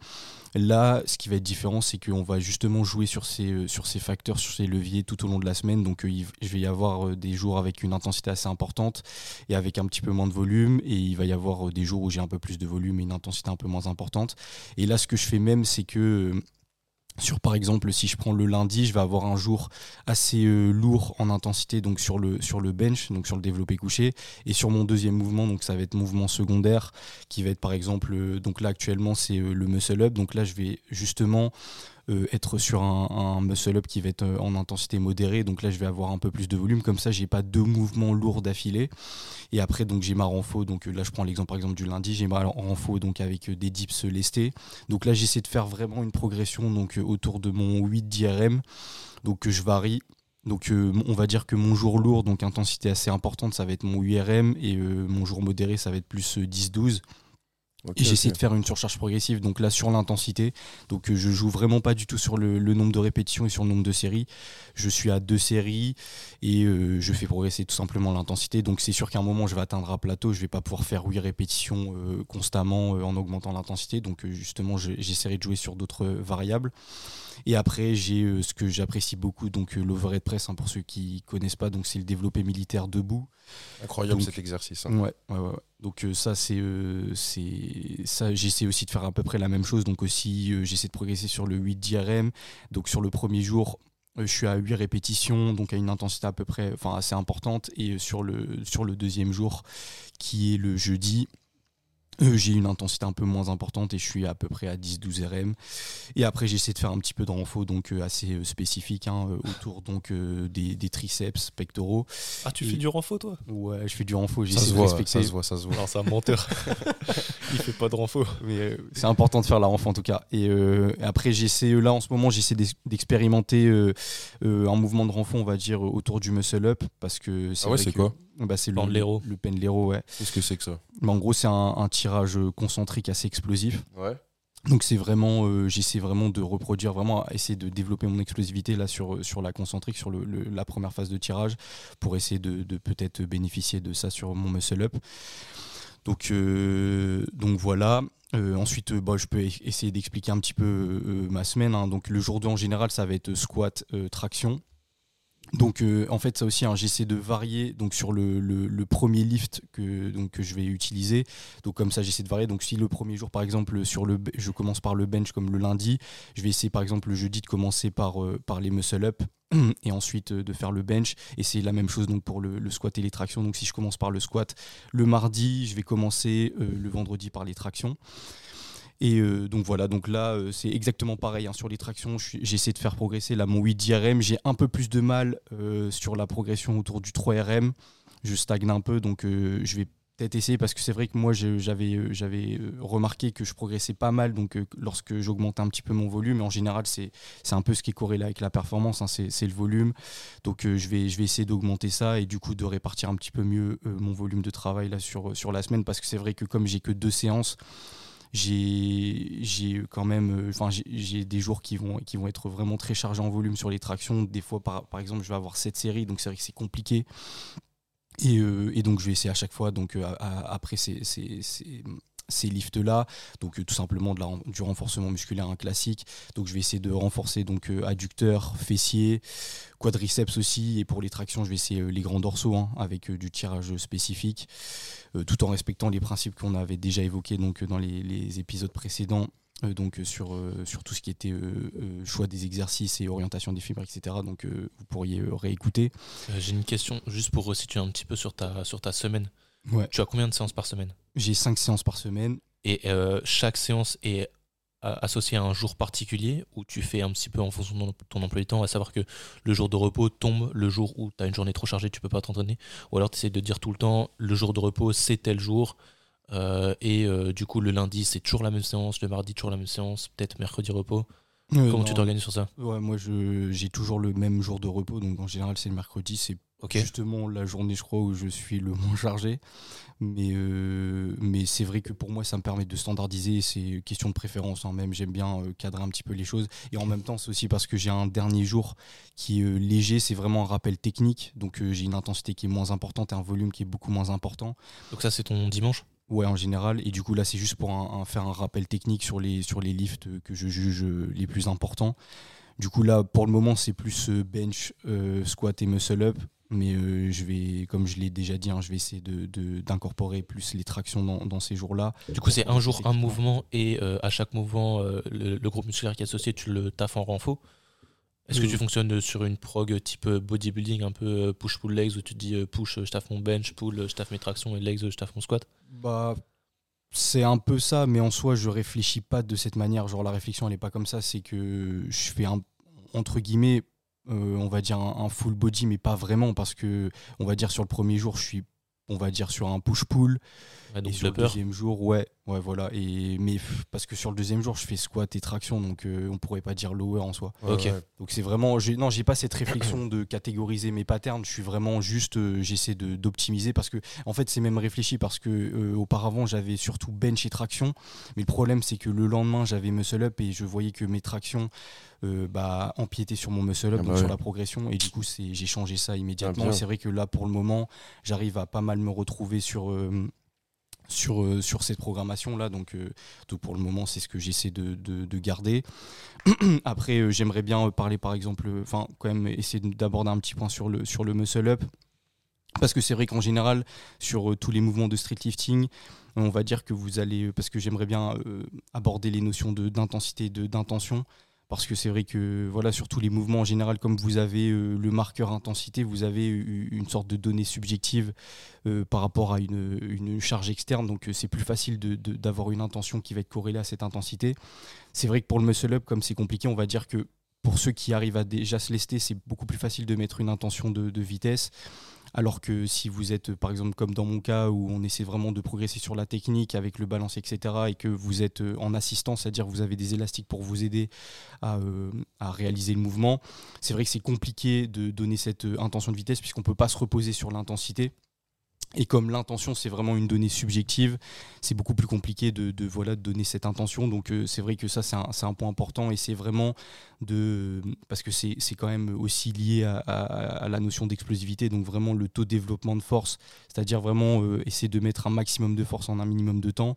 Là, ce qui va être différent, c'est qu'on va justement jouer sur ces, facteurs, sur ces leviers tout au long de la semaine. Donc, je vais y avoir des jours avec une intensité assez importante et avec un petit peu moins de volume. Et il va y avoir des jours où j'ai un peu plus de volume et une intensité un peu moins importante. Et là, ce que je fais même, c'est que sur par exemple si je prends le lundi je vais avoir un jour assez euh, lourd en intensité donc sur le bench donc sur le développé couché. Et sur mon deuxième mouvement donc ça va être mouvement secondaire qui va être par exemple euh, donc là actuellement c'est euh, le muscle up. Donc là je vais justement euh, être sur un, un muscle up qui va être euh, en intensité modérée. Donc là je vais avoir un peu plus de volume. Comme ça j'ai pas deux mouvements lourds d'affilée. Et après donc j'ai ma renfo. Donc euh, là je prends l'exemple par exemple du lundi. J'ai ma renfo donc avec des dips lestés. Donc là, j'essaie de faire vraiment une progression donc, autour de mon 8 d'IRM. Donc euh, je varie. Donc on va dire que mon jour lourd, donc intensité assez importante, ça va être mon URM et mon jour modéré, ça va être plus euh, 10-12. Ok, Et j'essaie de faire une surcharge progressive, donc là sur l'intensité. Donc euh, je joue vraiment pas du tout sur le, le nombre de répétitions et sur le nombre de séries. Je suis à deux séries et euh, je fais progresser tout simplement l'intensité. Donc c'est sûr qu'à un moment je vais atteindre un plateau, je vais pas pouvoir faire 8 répétitions euh, constamment euh, en augmentant l'intensité. Donc euh, justement je- j'essaierai de jouer sur d'autres variables. Et après j'ai euh, ce que j'apprécie beaucoup, donc euh, l'overhead press hein, pour ceux qui connaissent pas, donc c'est le développé militaire debout. Incroyable Donc- cet exercice. hein. Ouais, ouais, ouais. Donc euh, ça c'est c'est ça j'essaie aussi de faire à peu près la même chose donc aussi j'essaie de progresser sur le 8 d'IRM. Donc sur le premier jour je suis à 8 répétitions donc à une intensité à peu près enfin assez importante et sur le sur le deuxième jour qui est le jeudi j'ai une intensité un peu moins importante et je suis à peu près à 10-12 RM. Et après, j'essaie de faire un petit peu de renfort donc euh, assez euh, spécifique hein, autour donc des, des, triceps pectoraux. Ah, tu fais du renfort toi? Ouais, je fais du renfort. Ça se voit, ça se voit, ça se voit. c'est un menteur. Il fait pas de renfort. Mais c'est important de faire la renfort en tout cas. Et après, j'essaie là en ce moment, j'essaie d'expérimenter un mouvement de renfort, on va dire, autour du muscle up parce que c'est ah ouais, c'est quoi? Bah, c'est le, le pendlero, ouais. Qu'est-ce que c'est que ça? Mais En gros, c'est un, tirage concentrique assez explosif. Ouais. Donc c'est vraiment, euh, j'essaie vraiment de reproduire, vraiment essayer de développer mon explosivité là sur, sur la concentrique, sur le, la première phase de tirage, pour essayer de, de peut-être bénéficier de ça sur mon muscle up. Donc, euh, donc voilà. Euh, ensuite, bah, je peux essayer d'expliquer un petit peu ma semaine. Hein. Donc le jour 2 en général, ça va être squat, traction. Donc euh, en fait ça aussi hein, j'essaie de varier donc sur le, premier lift que, donc, que je vais utiliser. Donc comme ça j'essaie de varier. Donc si le premier jour par exemple sur le je commence par le bench comme le lundi, je vais essayer par exemple le jeudi de commencer par, euh, par les muscle up et ensuite euh, de faire le bench et c'est la même chose donc pour le, squat et les tractions. Donc si je commence par le squat le mardi, je vais commencer le vendredi par les tractions. Et euh, donc voilà, donc là euh, c'est exactement pareil hein, sur les tractions. J'essaie de faire progresser là mon 8 RM. J'ai un peu plus de mal euh, sur la progression autour du 3 RM. Je stagne un peu, donc je vais peut-être essayer parce que c'est vrai que moi j'avais j'avais remarqué que je progressais pas mal donc lorsque j'augmentais un petit peu mon volume en général c'est c'est un peu ce qui est corrélé avec la performance hein, c'est le volume donc je vais je vais essayer d'augmenter ça et du coup de répartir un petit peu mieux mon volume de travail là sur sur la semaine parce que c'est vrai que comme j'ai que deux séances j'ai quand même euh, enfin j'ai des jours qui vont qui vont être vraiment très chargés en volume sur les tractions. Des fois par, par exemple je vais avoir cette séries donc c'est vrai que c'est compliqué. Et, euh, et, donc je vais essayer à chaque fois donc euh, après ces, ces, ces lifts là donc tout simplement du renforcement musculaire classique donc je vais essayer de renforcer donc adducteur fessier quadriceps aussi et pour les tractions je vais essayer les grands dorsaux hein, avec du tirage spécifique euh, tout en respectant les principes qu'on avait déjà évoqués donc, dans les, épisodes précédents euh, donc sur, euh, sur tout ce qui était choix des exercices et orientation des fibres, etc. Donc vous pourriez réécouter. J'ai une question juste pour resituer un petit peu sur ta, sur ta semaine. Ouais. Tu as combien de séances par semaine? J'ai 5 séances par semaine. Et chaque séance est associé à un jour particulier où tu fais un petit peu en fonction de ton emploi du temps, à savoir que le jour de repos tombe le jour où tu as une journée trop chargée, tu peux pas t'entraîner, ou alors tu essaies de dire tout le temps le jour de repos c'est tel jour, euh, et euh, du coup le lundi c'est toujours la même séance, le mardi toujours la même séance, peut-être mercredi repos. Euh, Comment tu t'organises sur ça? Ouais, moi j'ai toujours le même jour de repos, donc en général c'est le mercredi, c'est justement la journée je crois où je suis le moins chargé. Mais, euh, mais c'est vrai que pour moi, ça me permet de standardiser. C'est question de préférence. Hein. Même, j'aime bien euh, cadrer un petit peu les choses. Et en même temps, c'est aussi parce que j'ai un dernier jour qui est euh, léger. C'est vraiment un rappel technique. Donc, j'ai une intensité qui est moins importante et un volume qui est beaucoup moins important. Donc, ça, c'est ton dimanche? Ouais, en général. Et du coup, là, c'est juste pour faire un rappel technique sur les, sur les lifts que je juge les plus importants. Du coup, là, pour le moment, c'est plus bench, squat et muscle up. Mais euh, je vais, comme je l'ai déjà dit, hein, je vais essayer d'incorporer de, plus les tractions dans, ces jours-là. Du coup, c'est un jour, un mouvement, et euh, à chaque mouvement, euh, le, groupe musculaire qui est associé, tu le taffes en renfort. Est-ce que tu fonctionnes sur une prog type bodybuilding, un peu push-pull legs, où tu te dis push, je taffe mon bench, pull, je taffe mes tractions, et legs, je taffe mon squat? Bah, c'est un peu ça, mais en soi, je réfléchis pas de cette manière. Genre, la réflexion, elle est pas comme ça. C'est que je fais un, entre guillemets, euh, on va dire un, full body, mais pas vraiment parce que on va dire sur le premier jour, je suis, on va dire sur un push-pull. et sur le deuxième jour, ouais, ouais, voilà. Et mais parce que sur le deuxième jour, je fais squat et traction, donc euh, on pourrait pas dire lower en soi. ok. Donc c'est vraiment, non, j'ai pas cette réflexion de catégoriser mes patterns. Je suis vraiment juste, euh, j'essaie d'optimiser parce que en fait c'est même réfléchi parce que auparavant j'avais surtout bench et traction, mais le problème c'est que le lendemain j'avais muscle up et je voyais que mes tractions euh, bah, empiéter sur mon muscle up, ah bah sur la progression. Et du coup, j'ai changé ça immédiatement. Ah, c'est vrai que là, pour le moment, j'arrive à pas mal me retrouver sur. Euh, sur, euh, sur cette programmation là donc tout pour le moment c'est ce que j'essaie de, de, garder après j'aimerais bien parler par exemple enfin quand même essayer d'aborder un petit point sur le sur le muscle up parce que c'est vrai qu'en général sur tous les mouvements de street lifting on va dire que vous allez parce que j'aimerais bien aborder les notions d'intensité d'intention parce que c'est vrai que voilà sur tous les mouvements en général comme vous avez euh, le marqueur intensité vous avez une sorte de donnée subjective euh, par rapport à une, charge externe. Donc euh, c'est plus facile d'avoir une intention qui va être corrélée à cette intensité. C'est vrai que pour le muscle up comme c'est compliqué on va dire que pour ceux qui arrivent à déjà se lester c'est beaucoup plus facile de mettre une intention de vitesse alors que si vous êtes, par exemple, comme dans mon cas, où on essaie vraiment de progresser sur la technique avec le balance, etc., et que vous êtes euh, en assistance, c'est-à-dire vous avez des élastiques pour vous aider euh, à, réaliser le mouvement, c'est vrai que c'est compliqué de donner cette euh, intention de vitesse puisqu'on ne peut pas se reposer sur l'intensité. Et comme l'intention, c'est vraiment une donnée subjective, c'est beaucoup plus compliqué de, voilà, de donner cette intention. Donc euh, c'est vrai que ça, c'est un, point important et c'est vraiment de... Parce que c'est quand même aussi lié à, la notion d'explosivité, donc vraiment le taux de développement de force, c'est-à-dire vraiment euh, essayer de mettre un maximum de force en un minimum de temps.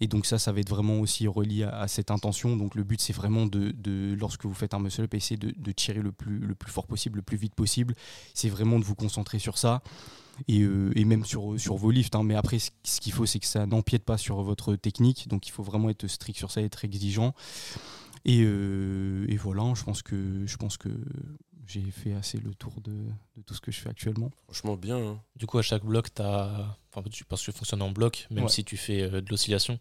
Et donc ça, ça va être vraiment aussi relié à, cette intention. Donc le but, c'est vraiment de, lorsque vous faites un muscle-up, essayer de, de, tirer le plus, le plus fort possible, le plus vite possible. C'est vraiment de vous concentrer sur ça. Euh, et, même sur, sur vos lifts. Hein. Mais après, ce, qu'il faut, c'est que ça n'empiète pas sur votre technique. Donc il faut vraiment être strict sur ça, être exigeant. Et, euh, et voilà, je pense que, je pense que j'ai fait assez le tour de, de, tout ce que je fais actuellement. Franchement, bien. Hein. Du coup, à chaque bloc, tu as. Enfin, parce que tu fonctionnes en bloc, même si tu fais euh, de l'oscillation.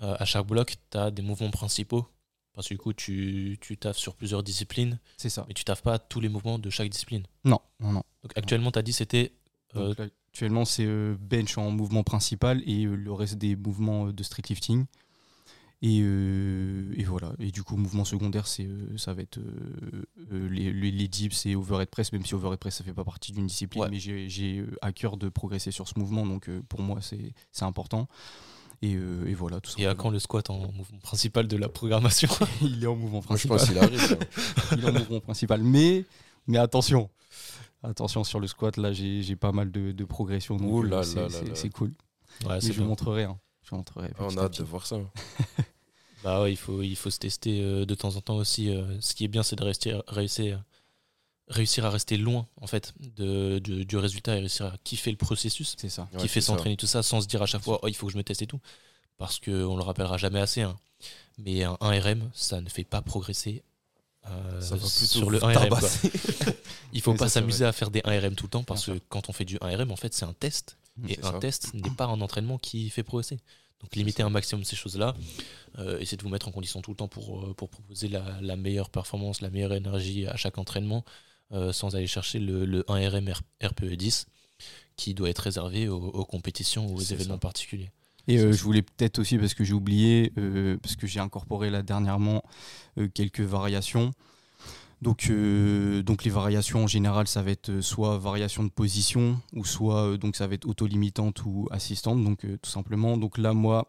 à chaque bloc, tu as des mouvements principaux. Parce que du coup, tu, tu taffes sur plusieurs disciplines. C'est ça. Mais tu taffes pas tous les mouvements de chaque discipline. Non, non, non. Donc actuellement, tu as dit c'était euh, actuellement, c'est euh, bench en mouvement principal et euh, le reste des mouvements de street lifting. Et, voilà. Et du coup, mouvement secondaire, c'est, ça va être les, les, dips et overhead press, même si overhead press, ça fait pas partie d'une discipline, mais j'ai, à cœur de progresser sur ce mouvement, donc pour moi, c'est, important. Et, voilà, tout Et à quand le squat en mouvement principal de la programmation Il est en mouvement principal. je pense qu'il arrive. il est en mouvement principal. Mais, mais attention, Attention sur le squat, là j'ai pas mal de, progression. Euh, c'est cool. je vous montrerai. Hein. Je montrerai on a hâte de voir ça. bah ouais, il faut, il faut se tester euh, de temps en temps aussi. Euh, ce qui est bien, c'est de rester, réussir, réussir à rester loin en fait de, du résultat et réussir à kiffer le processus. C'est ça. Kiffer s'entraîner tout ça sans se dire à chaque fois oh, il faut que je me teste et tout. Parce qu'on le rappellera jamais assez. Hein. Mais un 1RM, ça ne fait pas progresser euh, sur le 1RM. Il faut pas s'amuser à faire des 1RM tout le temps parce que quand on fait du 1RM, en fait, c'est un test. Mmh, et un test n'est pas un entraînement qui fait progresser. Donc limitez un maximum ces choses-là. Euh, essayez de vous mettre en condition tout le temps pour, euh, pour proposer la, meilleure performance, la meilleure énergie à chaque entraînement, sans aller chercher le, 1RM RPE 10 qui doit être réservé aux, compétitions ou aux événements particuliers. Et euh, je voulais peut-être aussi, parce que j'ai oublié, euh, parce que j'ai incorporé là dernièrement euh, quelques variations. Donc, donc les variations en général, ça va être soit variation de position, ou soit donc ça va être auto-limitante ou assistante, donc tout simplement. Donc là, moi,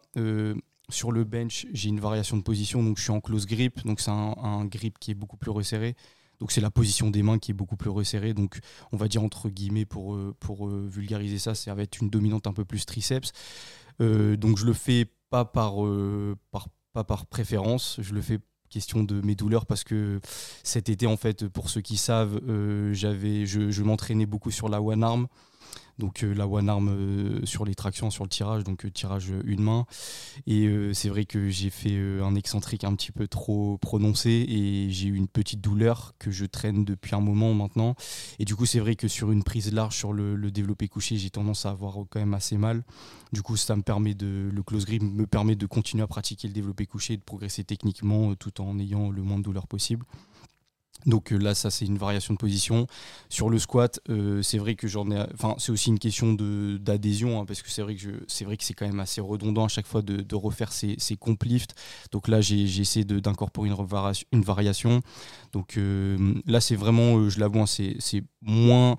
sur le bench, j'ai une variation de position, donc je suis en close grip, donc c'est un, grip qui est beaucoup plus resserré. Donc c'est la position des mains qui est beaucoup plus resserrée. Donc on va dire entre guillemets pour, pour vulgariser ça, ça va être une dominante un peu plus triceps. Euh, donc je le fais pas par, euh, pas par préférence, je le fais question de mes douleurs parce que cet été en fait pour ceux qui savent euh, j'avais je m'entraînais beaucoup sur la one arm donc euh, la one arm euh, sur les tractions, sur le tirage, donc euh, tirage une main. Et c'est vrai que j'ai fait un excentrique un petit peu trop prononcé et j'ai eu une petite douleur que je traîne depuis un moment maintenant. Et du coup, c'est vrai que sur une prise large sur le, développé couché, j'ai tendance à avoir quand même assez mal. Du coup, ça me permet de, le close grip me permet de continuer à pratiquer le développé couché, de progresser techniquement tout en ayant le moins de douleur possible. Donc euh, là, ça c'est une variation de position. Sur le squat, euh, c'est vrai que j'en ai. Enfin, c'est aussi une question d'adhésion hein, parce que c'est vrai que c'est vrai que c'est quand même assez redondant à chaque fois de, refaire ces, ces. Donc là, j'ai essayé d'incorporer une, une variation. Donc euh, là, c'est vraiment, je l'avoue, hein, c'est moins.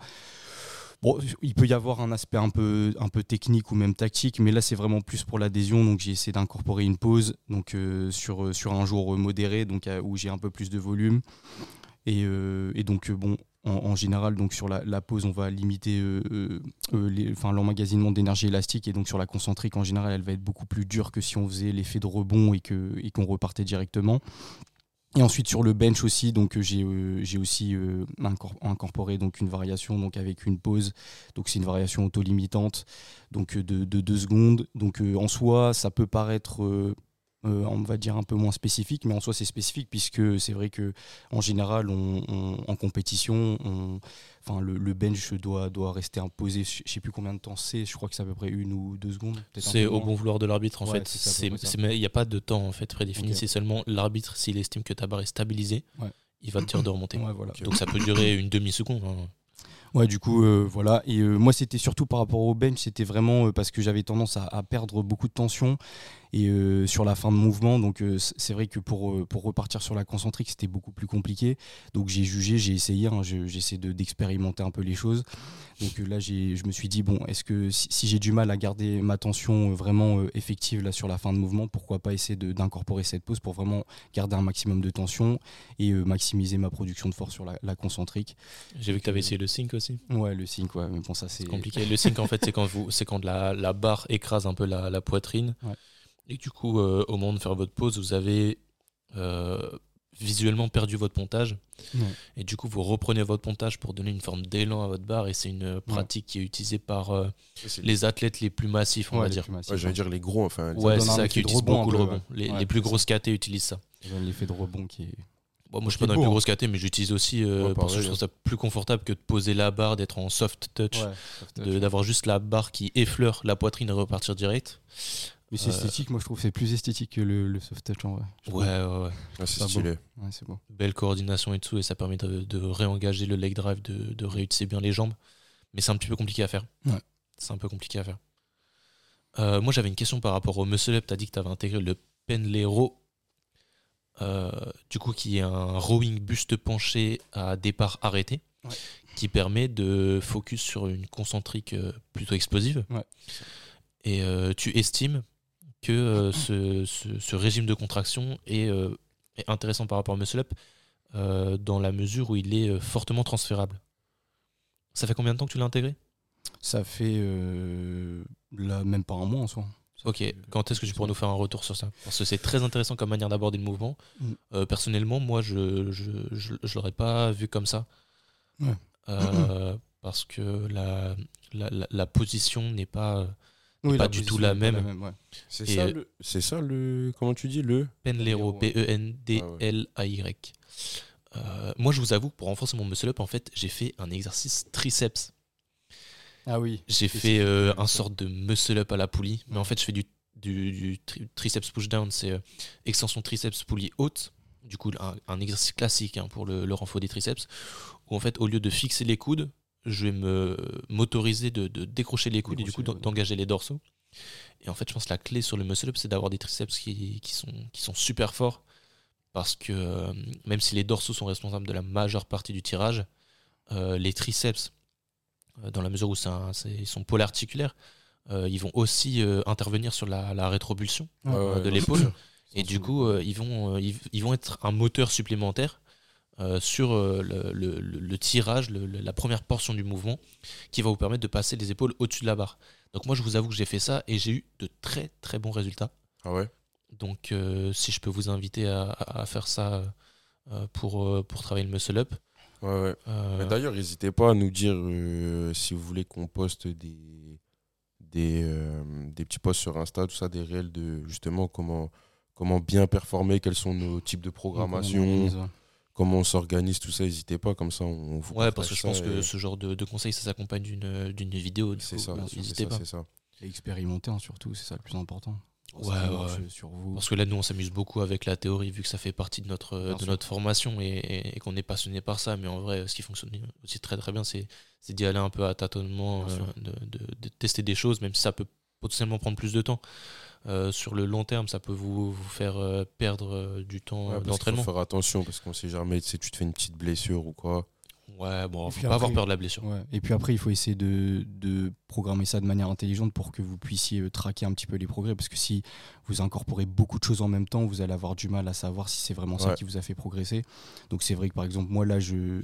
Bon, il peut y avoir un aspect un peu, un peu technique ou même tactique, mais là c'est vraiment plus pour l'adhésion. Donc j'ai essayé d'incorporer une pause donc, sur, sur un jour modéré donc, où j'ai un peu plus de volume. Euh, et, donc, euh, bon, en, général, donc sur la, pause, on va limiter euh, l'emmagasinement d'énergie élastique. Et donc, sur la concentrique, en général, elle va être beaucoup plus dure que si on faisait l'effet de rebond et qu'on et qu'on repartait directement. Et ensuite sur le bench aussi, donc j'ai aussi incorporé donc une variation donc avec une pause. Donc c'est une variation auto-limitante donc de, de 2 secondes. Donc en soi, ça peut paraître euh, on va dire un peu moins spécifique, mais en soi c'est spécifique puisque c'est vrai que en général, en compétition, enfin le, bench doit, doit rester imposé. Je sais plus combien de temps c'est. Je crois que c'est à peu près une ou deux secondes. C'est au bon vouloir de l'arbitre en fait. Il n'y a pas de temps en fait prédéfini. C'est seulement l'arbitre s'il estime que ta barre est stabilisée, il va te dire de remonter. Donc ça peut durer une demi seconde. Hein. Ouais, du coup, euh, voilà. Et euh, moi, c'était surtout par rapport au bench, c'était vraiment parce que j'avais tendance à, perdre beaucoup de tension et euh, sur la fin de mouvement. Donc euh, c'est vrai que pour, euh, pour repartir sur la concentrique, c'était beaucoup plus compliqué. Donc j'ai jugé, j'ai essayé, hein, j'essaie d'expérimenter un peu les choses. Donc là, je me suis dit, bon, est-ce que si, j'ai du mal à garder ma tension vraiment effective là sur la fin de mouvement, pourquoi pas essayer d'incorporer cette pause pour vraiment garder un maximum de tension et maximiser ma production de force sur la, concentrique. J'ai vu que tu avais essayé le sync aussi. Ouais, le sync, ouais, mais bon, ça c'est compliqué. Le sync, en fait, c'est quand, vous, quand la, la, barre écrase un peu la, la poitrine. Ouais. Et du coup, euh, au moment de faire votre pause, vous avez euh, visuellement perdu votre pontage. Et du coup, vous reprenez votre pontage pour donner une forme d'élan à votre barre. Et c'est une pratique qui est utilisée par euh, les athlètes les plus massifs, on va dire. J'allais dire les gros, enfin. Ouais, c'est ça qui utilise beaucoup le rebond. Les, plus grosses KT utilisent ça. L'effet de rebond qui est. moi, je suis pas dans les plus hein. grosses KT, mais j'utilise aussi parce que je trouve ça plus confortable que de poser la barre, d'être en soft touch, d'avoir juste la barre qui effleure la poitrine et repartir direct. Mais c'est euh, esthétique, moi je trouve que c'est plus esthétique que le, soft touch en vrai. Ouais, ouais, ouais. C'est stylé. Ouais, c'est bon. Belle coordination et tout, et ça permet de, réengager le leg drive, de, de réutiliser bien les jambes. Mais c'est un petit peu compliqué à faire. Ouais. C'est un peu compliqué à faire. Euh, moi j'avais une question par rapport au muscle up. Tu as dit que tu avais intégré le Penley Row. Euh, du coup, qui est un rowing buste penché à départ arrêté, qui permet de focus sur une concentrique plutôt explosive. Ouais. Et tu estimes que euh, ce, régime de contraction euh, est, intéressant par rapport au muscle up euh, dans la mesure où il est fortement transférable. Ça fait combien de temps que tu l'as intégré? Ça fait là, même pas un mois en soi. ok, quand est-ce que tu pourrais nous faire un retour sur ça? Parce que c'est très intéressant comme manière d'aborder le mouvement. Mm. personnellement, moi, je ne je, je, l'aurais pas vu comme ça. parce que la, la, la position n'est pas pas du tout la même. C'est ça, euh, le, ça le. Comment tu dis le Penlero, P-E-N-D-L-A-Y. Euh, moi, je vous avoue pour renforcer mon muscle up, en fait, j'ai fait un exercice triceps. Ah oui. J'ai fait euh, un sorte de muscle up à la poulie, mais en fait, je fais du, du, triceps push down, c'est extension triceps poulie haute. Du coup, un, exercice classique hein, pour le, le renfort des triceps, où en fait, au lieu de fixer les coudes, je vais me m'autoriser de, décrocher les coudes et du coup d'engager les dorsaux. Et en fait, je pense que la clé sur le muscle up, c'est d'avoir des triceps qui, sont, qui sont super forts. Parce que euh, même si les dorsaux sont responsables de la majeure partie du tirage, euh, les triceps, euh, dans la mesure où ils sont polarticulaires, ils vont aussi intervenir sur la, rétrobulsion de l'épaule. Et du coup, ils, vont, ils, vont être un moteur supplémentaire euh, sur euh, le, tirage, la première portion du mouvement, qui va vous permettre de passer les épaules au-dessus de la barre. Donc moi, je vous avoue que j'ai fait ça et j'ai eu de très très bons résultats. Ah ouais? Donc euh, si je peux vous inviter à, faire ça pour, pour travailler le muscle up. Ouais, ouais. D'ailleurs, n'hésitez pas à nous dire si vous voulez qu'on poste des, des, des petits posts sur Insta, tout ça, des réels de justement comment, comment bien performer, quels sont nos types de programmation comment on s'organise, tout ça, n'hésitez pas, comme ça on vous Ouais, parce que je pense que ce genre de, de conseils, ça s'accompagne d'une vidéo. C'est ça, n'hésitez pas. Ça. Et expérimenter hein, surtout, c'est ça le plus important. Ouais, ouais. Sur vous. Parce que là, nous, on s'amuse beaucoup avec la théorie, vu que ça fait partie de notre, de notre formation et, qu'on est passionné par ça. Mais en vrai, ce qui fonctionne aussi très très bien, c'est d'y aller un peu à tâtonnement, euh, de, de, tester des choses, même si ça peut potentiellement prendre plus de temps. Euh, sur le long terme, ça peut vous, vous faire euh, perdre euh, du temps d'entraînement. Il faut faire attention parce qu'on sait jamais si tu te fais une petite blessure ou quoi. Ouais, bon, faut pas avoir peur de la blessure. Et puis après, il faut essayer de, de, programmer ça de manière intelligente pour que vous puissiez traquer un petit peu les progrès. Parce que si vous incorporez beaucoup de choses en même temps, vous allez avoir du mal à savoir si c'est vraiment ça qui vous a fait progresser. Donc c'est vrai que par exemple, moi là, je,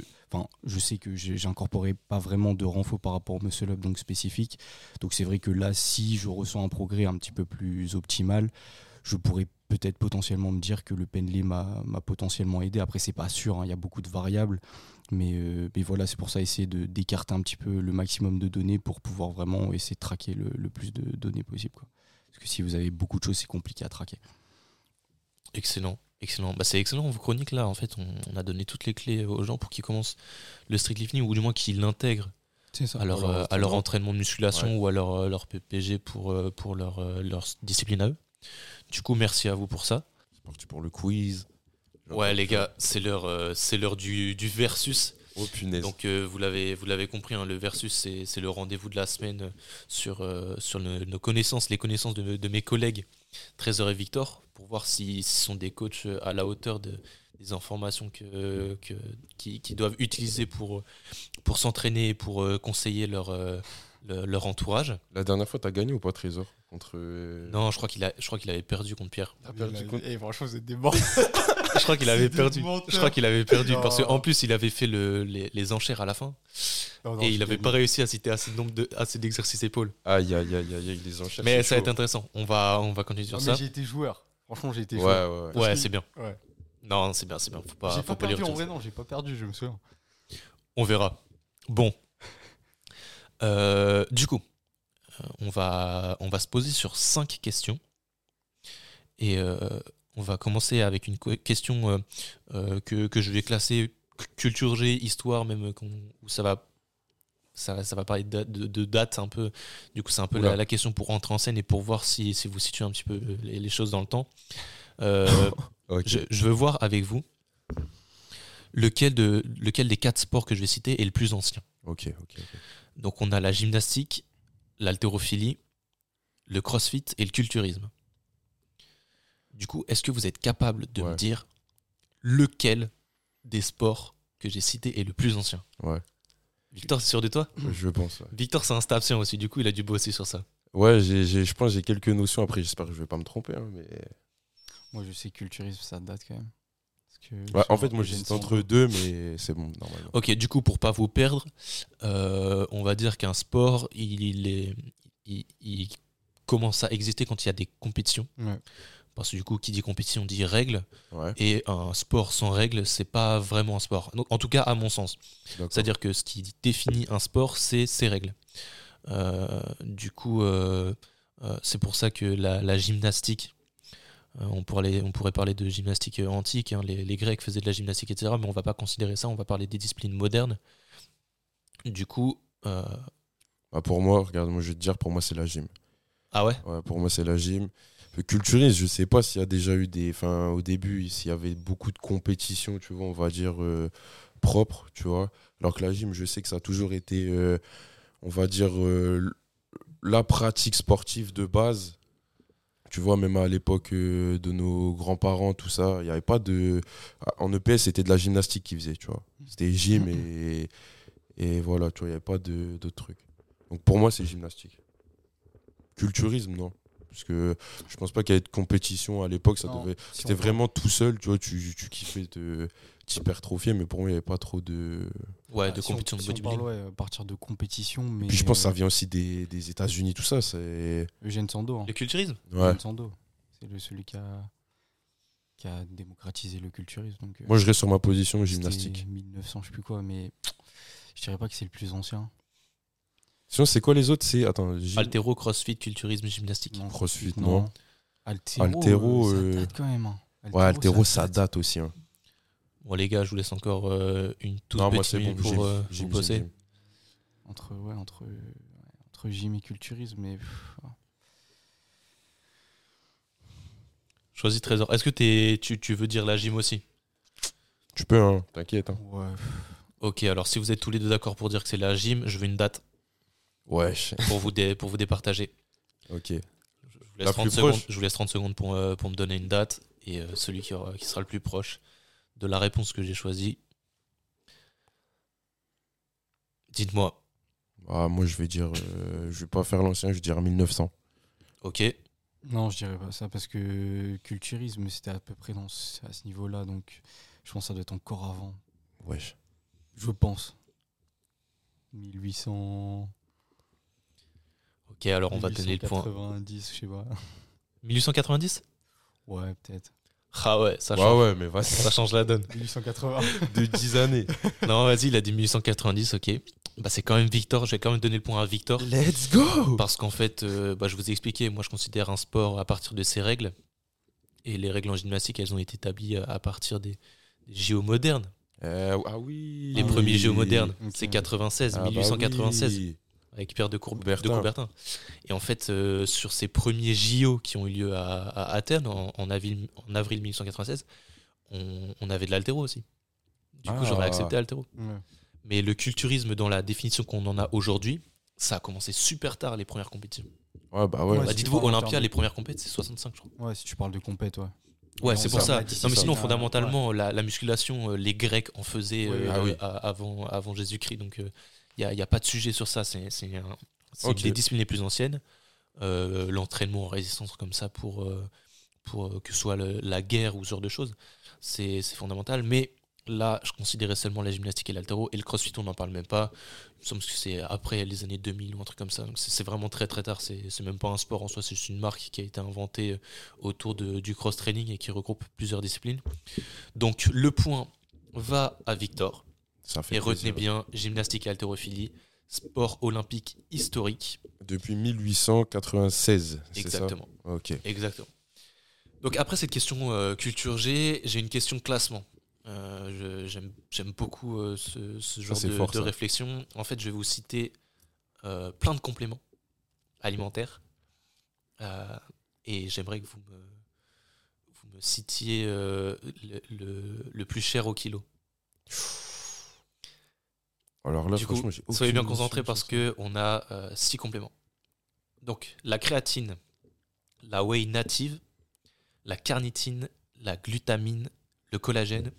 je sais que j'incorporais pas vraiment de renfort par rapport au muscle up donc spécifique. Donc c'est vrai que là, si je ressens un progrès un petit peu plus optimal, je pourrais peut-être potentiellement me dire que le Penley m'a potentiellement aidé. Après, c'est pas sûr, hein, il y a beaucoup de variables. Mais, euh, mais voilà, c'est pour ça essayer d'écarter un petit peu le maximum de données pour pouvoir vraiment essayer de traquer le, plus de données possible. Quoi. Parce que si vous avez beaucoup de choses, c'est compliqué à traquer. Excellent, excellent. Bah, c'est excellent vos chroniques là. En fait, on, on a donné toutes les clés aux gens pour qu'ils commencent le streetlifting ou du moins qu'ils l'intègrent C'est ça. à leur, euh, à leur entraînement. de musculation ou à leur, euh, leur PPG pour, euh, pour leur, euh, leur discipline à eux. Du coup, merci à vous pour ça. C'est parti pour le quiz. Ouais, les gars, c'est l'heure euh, c'est l'heure du, du versus. Oh punaise. Donc, euh, vous l'avez vous l'avez compris, hein, le versus, c'est c'est le rendez-vous de la semaine euh, sur, euh, sur le- nos connaissances, les connaissances de, de mes collègues Trésor et Victor, pour voir si- s'ils sont des coachs à la hauteur de, des informations que, que, qu'ils qu'ils doivent utiliser pour, pour s'entraîner et pour euh, conseiller leur, euh, le- leur entourage. La dernière fois, t'as gagné ou pas, Trésor Contre. Non, je crois qu'il a- je crois qu'il avait perdu contre Pierre. T'as perdu contre- Et franchement, vous êtes des morts. Je crois qu'il avait perdu. Je crois qu'il avait perdu parce qu'en plus il avait fait le, les, les enchères à la fin et il avait pas réussi à citer assez de nombre de assez d'exercices épaules. Aïe, aïe, aïe, aïe, aïe, les enchères. Mais ça va être intéressant. On va on va continuer sur ça. J'ai été joueur. Franchement, j'ai été Ouais, joueur. ouais, ouais. Ouais, que- c'est bien. Ouais. Non, c'est bien, c'est bien. Faut pas, J'ai faut pas perdu en vrai, non, j'ai pas perdu, je me souviens. On verra. Bon. Euh, du coup, euh, on va, on va se poser sur cinq questions. Et euh, on va commencer avec une question euh, euh, que, que je vais classer cu- culture G, histoire, même euh, où ça va, ça, ça va parler de, date- de, de date un peu. Du coup, c'est un peu la, la question pour rentrer en scène et pour voir si, si vous situez un petit peu les, les choses dans le temps. Euh, je, je veux voir avec vous lequel, de, lequel des quatre sports que je vais citer est le plus ancien. Ok, ok. ok. Donc on a la gymnastique, l'haltérophilie, le crossfit et le culturisme. Du coup, est-ce que vous êtes capable de me dire lequel des sports que j'ai cités est le plus ancien? Ouais. Victor, c'est sûr de toi? Je pense. ouais. Victor, c'est un stapsien aussi, du coup, il a dû bosser sur ça. Ouais, je pense que j'ai quelques notions. Après, j'espère que je vais pas me tromper. hein, mais... Moi, je sais culturisme, ça date quand même. Parce que Ouais, en fait, moi, j'hésite entre deux, mais c'est bon, normalement. Ok, du coup, pour pas vous perdre, euh, on va dire qu'un sport, il, est, il, il commence à exister quand il y a des compétitions. Ouais. Parce que du coup, qui dit compétition dit règles. Ouais, Et un sport sans règles, c'est pas vraiment un sport. Donc, en tout cas, à mon sens. C'est-à-dire que ce qui définit un sport, c'est ses règles. Euh, du coup, euh, euh, c'est pour ça que la, la gymnastique, on, pourrait, on pourrait parler de gymnastique antique, hein, les, les Grecs faisaient de la gymnastique, etc. Mais on va pas considérer ça, on va parler des disciplines modernes. Du coup, Bah, pour moi, regarde, moi, je vais te dire, pour moi, c'est la gym. ah ouais? Ouais, pour moi, c'est la gym. Le culturisme, je sais pas s'il y a déjà eu des. Enfin, au début, s'il y avait beaucoup de compétitions, tu vois, on va dire, euh, propres, tu vois. Alors que la gym, je sais que ça a toujours été, euh, on va dire, euh, la pratique sportive de base. Tu vois, même à l'époque de nos grands-parents, tout ça, il n'y avait pas de. En EPS, c'était de la gymnastique qu'ils faisaient, tu vois. C'était gym et, et voilà, tu vois, il n'y avait pas de- d'autres trucs. Donc pour moi, c'est gymnastique. Culturisme, non. Parce que je pense pas qu'il y ait de compétition à l'époque, ça Non, devait. si C'était vraiment tout seul, tu vois, tu, tu kiffais de t'hypertrophier, mais pour moi, il n'y avait pas trop de. Ouais, Ah, de si on- compétition de si on parle, bodybuilding. ouais, à partir de compétition, mais. Puis je pense que ça vient aussi des, des États-Unis, tout ça. C'est. Eugène Sando. hein. Le culturisme Ouais. Eugène Sando. C'est le, celui qui a, qui a démocratisé le culturisme. Donc, euh, Moi, je reste sur ma position gymnastique. 1900, je sais plus quoi, mais je dirais pas que c'est le plus ancien. Sinon, c'est quoi les autres? C'est. Attends, gym- Altéro, crossfit, culturisme, gymnastique. Non, Crossfit, non. non. Altéro, Altéro, euh, euh, ça date quand même. hein. Ouais, Altéro, ça ça date aussi. hein. Bon, les gars, je vous laisse encore euh, une toute Non, petite c'est bon. minute pour, gym, euh, gym, vous gym. Entre, ouais, entre, ouais, entre gym et culturisme, mais. Choisis Trésor. Est-ce que t'es- tu, tu veux dire la gym aussi? Tu peux, hein, t'inquiète. hein. Ouais. Ok, alors si vous êtes tous les deux d'accord pour dire que c'est la gym, je veux une date Wesh. pour vous, dé- pour vous départager. Ok. Je vous laisse, La 30 plus secondes, je vous laisse 30 secondes pour, euh, pour me donner une date et euh, celui qui, aura- qui sera le plus proche de la réponse que j'ai choisie. Dites-moi. Ah, moi, je vais dire. euh, je vais pas faire l'ancien, je vais dire 1900. Ok. Non, je dirais pas ça parce que culturisme, c'était à peu près dans ce- à ce niveau-là, donc je pense que ça doit être encore avant. Wesh. Je pense. 1800. Ok, alors on va donner le point. 1890, je sais pas. 1890 Ouais, peut-être. Ah ouais, ça change, ouais, mais vas-y. ça change la donne. 1880. de 10 années. Non, vas-y, il a dit 1890, ok. Bah, c'est quand même Victor, je vais quand même donner le point à Victor. Let's go Parce qu'en fait, euh, bah, je vous ai expliqué, moi je considère un sport à partir de ses règles. Et les règles en gymnastique, elles ont été établies à à partir des, des JO modernes. Euh, ah oui. Les Ah premiers oui. JO modernes, Ok. c'est 96, Ah bah 1896, oui. Avec Pierre de, Cour- de Coubertin. Et en fait, euh, sur ces premiers JO qui ont eu lieu à, à Athènes en, en avril, en avril 1896, on, on avait de l'altéro aussi. Du coup, Ah. j'aurais accepté l'altéro. Ouais. Mais le culturisme, dans la définition qu'on en a aujourd'hui, ça a commencé super tard les premières compétitions. Ouais, bah ouais. Ouais, Bah, si Dites-vous, Olympia, de- les premières compétitions, c'est 65, je crois. Ouais, si tu parles de compète, ouais. Ouais, c'est pour ça. Non, mais sinon, Ah, fondamentalement, la, la musculation, euh, les Grecs en faisaient Oui, euh, Ah oui. avant, avant Jésus-Christ. Donc, il n'y a, y a pas de sujet sur ça. C'est des disciplines les plus anciennes. Euh, L'entraînement en résistance comme ça pour, euh, pour euh, que ce soit le- la guerre ou ce genre de choses, c'est fondamental. Mais là, je considérais seulement la gymnastique et l'altéro. Et le crossfit, on n'en parle même pas. Il me semble que c'est après les années 2000 ou un truc comme ça. Donc, c'est vraiment très très tard. C'est même pas un sport en soi, c'est juste une marque qui a été inventée autour de- du cross-training et qui regroupe plusieurs disciplines. Donc le point va à Victor. Ça fait Et retenez bien, gymnastique et haltérophilie, sport olympique historique. Depuis 1896. c'est ça Exactement. Ok. Exactement. Donc après cette question euh, culture G, j'ai une question classement. Euh, J'aime beaucoup euh, ce, ce genre de, fort, de ça. réflexion. En fait, je vais vous citer plein de compléments alimentaires. Et j'aimerais que vous me, vous me citiez le, le- le plus cher au kilo. Alors là, du franchement, soyez bien concentrés parce que on a euh, six compléments. Donc, la créatine, la whey native, la carnitine, la glutamine, le collagène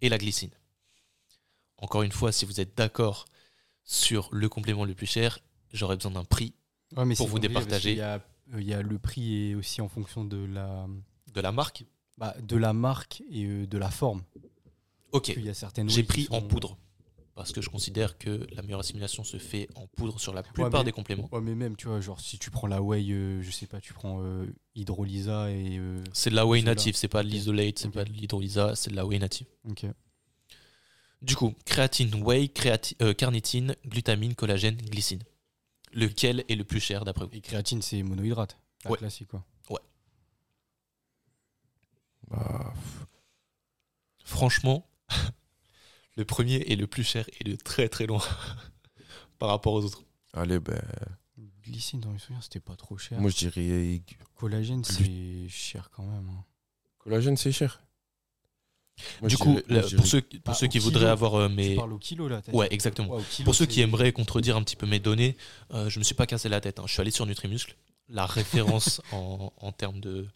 et la glycine. Encore une fois, si vous êtes d'accord sur le complément le plus cher, j'aurais besoin d'un prix Ouais, mais Pour vous départager. qu'il y a, euh, Il y a le prix et aussi en fonction de la, de la marque. bah, de la marque et euh, de la forme. Ok, j'ai pris en poudre parce que je considère que la meilleure assimilation se fait en poudre sur la plupart mais- des compléments. Ouais, mais même, tu vois, genre, si tu prends la whey, euh, je sais pas, tu prends euh, Hydrolysa et. euh, C'est de la whey native, c'est pas de l'isolate, c'est pas de l'hydrolysa, c'est de la whey native. Ok. Du coup, créatine, whey, créati- euh, carnitine, glutamine, collagène, glycine. Lequel est le plus cher d'après vous? Et créatine, c'est monohydrate. La Ouais. classique, quoi. Bah, Franchement, le premier et le plus cher est de très très loin par rapport aux autres. allez, ben, Glycine, dans mes souvenirs, c'était pas trop cher. moi je dirais Collagène, Glu- c'est cher quand même. hein. collagène, c'est cher. Moi, du je coup, dirais- moi, là, je pour dirais- ceux, pour Bah, ceux au qui kilo, voudraient avoir euh, Tu mes... parles au kilo, là t'as Ouais, dit exactement. Ouais, au kilo, Pour ceux qui c'est- aimeraient contredire un petit peu mes données, euh, je me suis pas cassé la tête. hein. Je suis allé sur Nutrimuscle, la référence en, en termes de,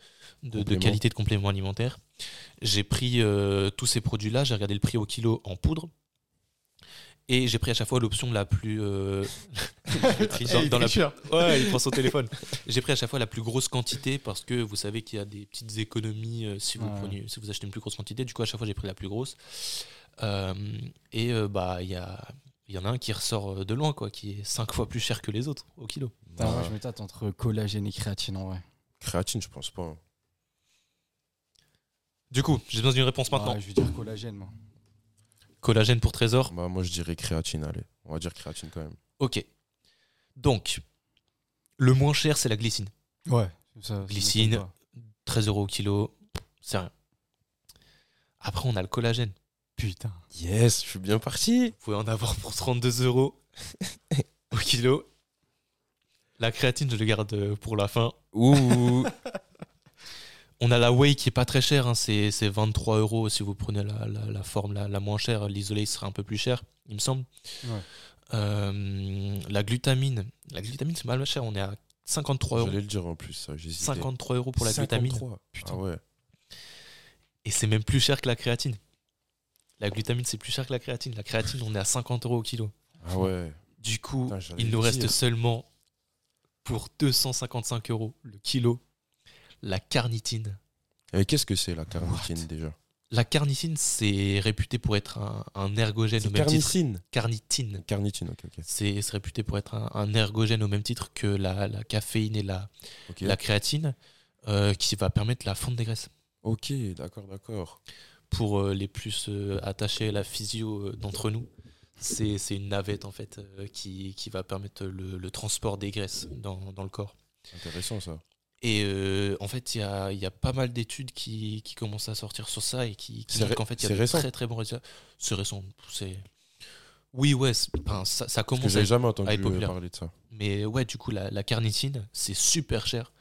de, de Compléments. qualité de compléments alimentaires. J'ai pris euh, tous ces produits-là, j'ai regardé le prix au kilo en poudre. Et j'ai pris à chaque fois l'option la plus. euh, dans, dans la, Ouais, il prend son téléphone. J'ai pris à chaque fois la plus grosse quantité parce que vous savez qu'il y a des petites économies euh, si vous Ouais. prenez, si vous achetez une plus grosse quantité. Du coup, à chaque fois, j'ai pris la plus grosse. Et bah, il y a, il y en a un qui ressort euh, de loin, quoi, qui est 5 fois plus cher que les autres au kilo. Bah, moi, je me tâte entre collagène et créatine en vrai. créatine, je pense pas. hein. Du coup, j'ai besoin d'une réponse maintenant. Ouais, je vais dire collagène, moi. Collagène pour Trésor. Bah, moi je dirais créatine, allez. On va dire créatine quand même. Ok. Donc, le moins cher, c'est la glycine. Ouais. Ça, ça Glycine. m'étonne pas. 13 euros au kilo, c'est rien. Après, on a le collagène. Putain. Yes, je suis bien parti. Vous pouvez en avoir pour 32 euros au kilo. La créatine, je le garde euh, pour la fin. Ouh. On a la whey qui est pas très chère, hein, c'est c'est 23 euros si vous prenez la, la- la forme la, la moins chère. L'isolé sera un peu plus cher, il me semble. Ouais. Euh, la glutamine, la glutamine c'est mal cher, on est à 53 euros. J'allais le dire en plus, ça. j'hésitais. 53 euros pour la glutamine. 53. Ah ouais. Et c'est même plus cher que la créatine. La glutamine c'est plus cher que la créatine. La créatine on est à 50 euros au kilo. Ah ouais. Du coup, Putain, il nous reste dire. seulement pour 255 euros le kilo la carnitine. Et qu'est-ce que c'est la carnitine déjà? La carnitine, c'est réputé pour être un, un ergogène au même titre. Carnitine. Carnitine, ok. C'est réputé pour être un, un ergogène au même titre que la, la caféine et la, la créatine, euh, qui va permettre la fonte des graisses. Ok, d'accord, d'accord. Pour euh, les plus euh, attachés à la physio euh, d'entre nous, c'est une navette en fait qui, qui va permettre le, le transport des graisses dans, dans le corps. Intéressant ça. Et euh, en fait, il y a, y a pas mal d'études qui, qui commencent à sortir sur ça et qui, qui qu'en fait, il y a de très très bons résultats. C'est récent. C'est... Oui, ouais, ça, ça Parce que commence à jamais à entendu être populaire. parler de ça. mais ouais, du coup, la, la carnitine, c'est super cher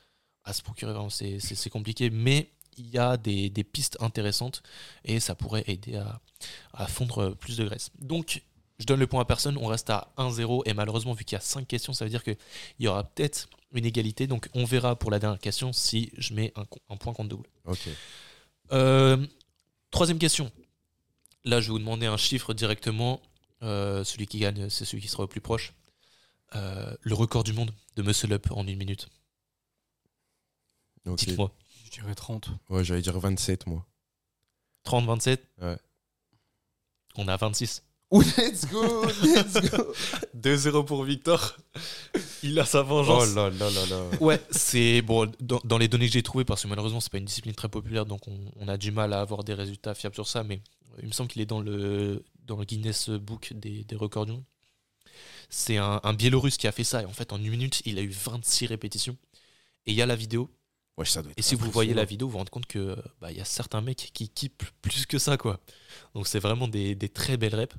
à se procurer. C'est compliqué. Mais il y a des, des pistes intéressantes et ça pourrait aider à, à fondre plus de graisse. Donc, je donne le point à personne. On reste à 1-0. Et malheureusement, vu qu'il y a 5 questions, ça veut dire qu'il y aura peut-être une égalité. Donc, on verra pour la dernière question si je mets un, point contre double. Ok. Euh, troisième question. Là, je vais vous demander un chiffre directement. Euh, celui qui gagne, c'est celui qui sera au plus proche. Euh, le record du monde de Muscle Up en une minute. ok. Dites-moi. Je dirais 30. Ouais, j'allais dire 27, moi. 30, 27 Ouais. On a 26. let's go, let's go. 2-0 pour Victor. Il a sa oh vengeance. là là là là. Ouais, c'est bon dans, dans les données que j'ai trouvées parce que malheureusement c'est pas une discipline très populaire donc on, on a du mal à avoir des résultats fiables sur ça mais il me semble qu'il est dans le dans le Guinness Book des, des records du monde. C'est un, un Biélorusse qui a fait ça et en fait en une minute il a eu 26 répétitions et il y a la vidéo Ouais, ça doit être et si vous voyez la impressionnant. vidéo vous vous rendez compte que bah, il y a certains mecs qui kippent plus que ça quoi. Donc c'est vraiment des, des très belles reps.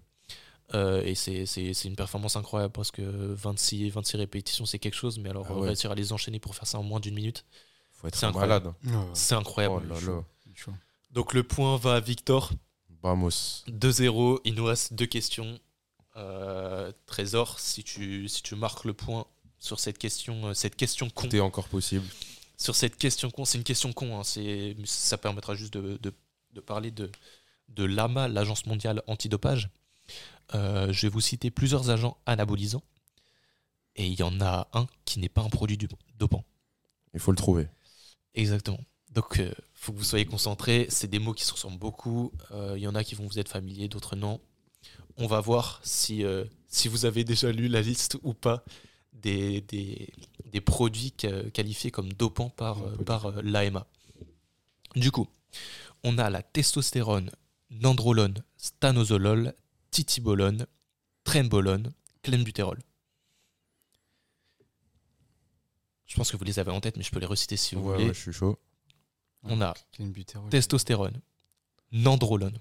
Euh, et c'est- c'est c'est une performance incroyable parce que 26, 26 répétitions c'est quelque chose mais alors Ah euh, ouais. réussir à les enchaîner pour faire ça en moins d'une minute être c'est un incroyable. malade. hein. c'est incroyable. Oh là là. Donc le point va à Victor. Vamos. 2-0. Il nous reste deux questions. Euh, Trésor, si tu, si tu marques le point sur cette question, euh, cette question con, est encore possible. Sur cette question con, c'est une question con. hein, c'est, ça permettra juste de, de- de parler de, de l'AMA, l'Agence mondiale antidopage. Euh, je vais vous citer plusieurs agents anabolisants. Et il y en a un qui n'est pas un produit du- dopant. Il faut le trouver. Exactement. Donc, il faut que vous soyez concentrés. C'est des mots qui se ressemblent beaucoup. Euh, Il y en a qui vont vous être familiers, d'autres non. On va voir si, euh, si vous avez déjà lu la liste ou pas des, des, des produits qualifiés comme dopants par, euh, par l'AMA. Du coup, on a la testostérone, nandrolone, stanozolol, titibolone, trenbolone, clenbuterol. Je pense que vous les avez en tête, mais je peux les reciter si vous Ouais, voulez. ouais, je suis chaud. On a testostérone, nandrolone,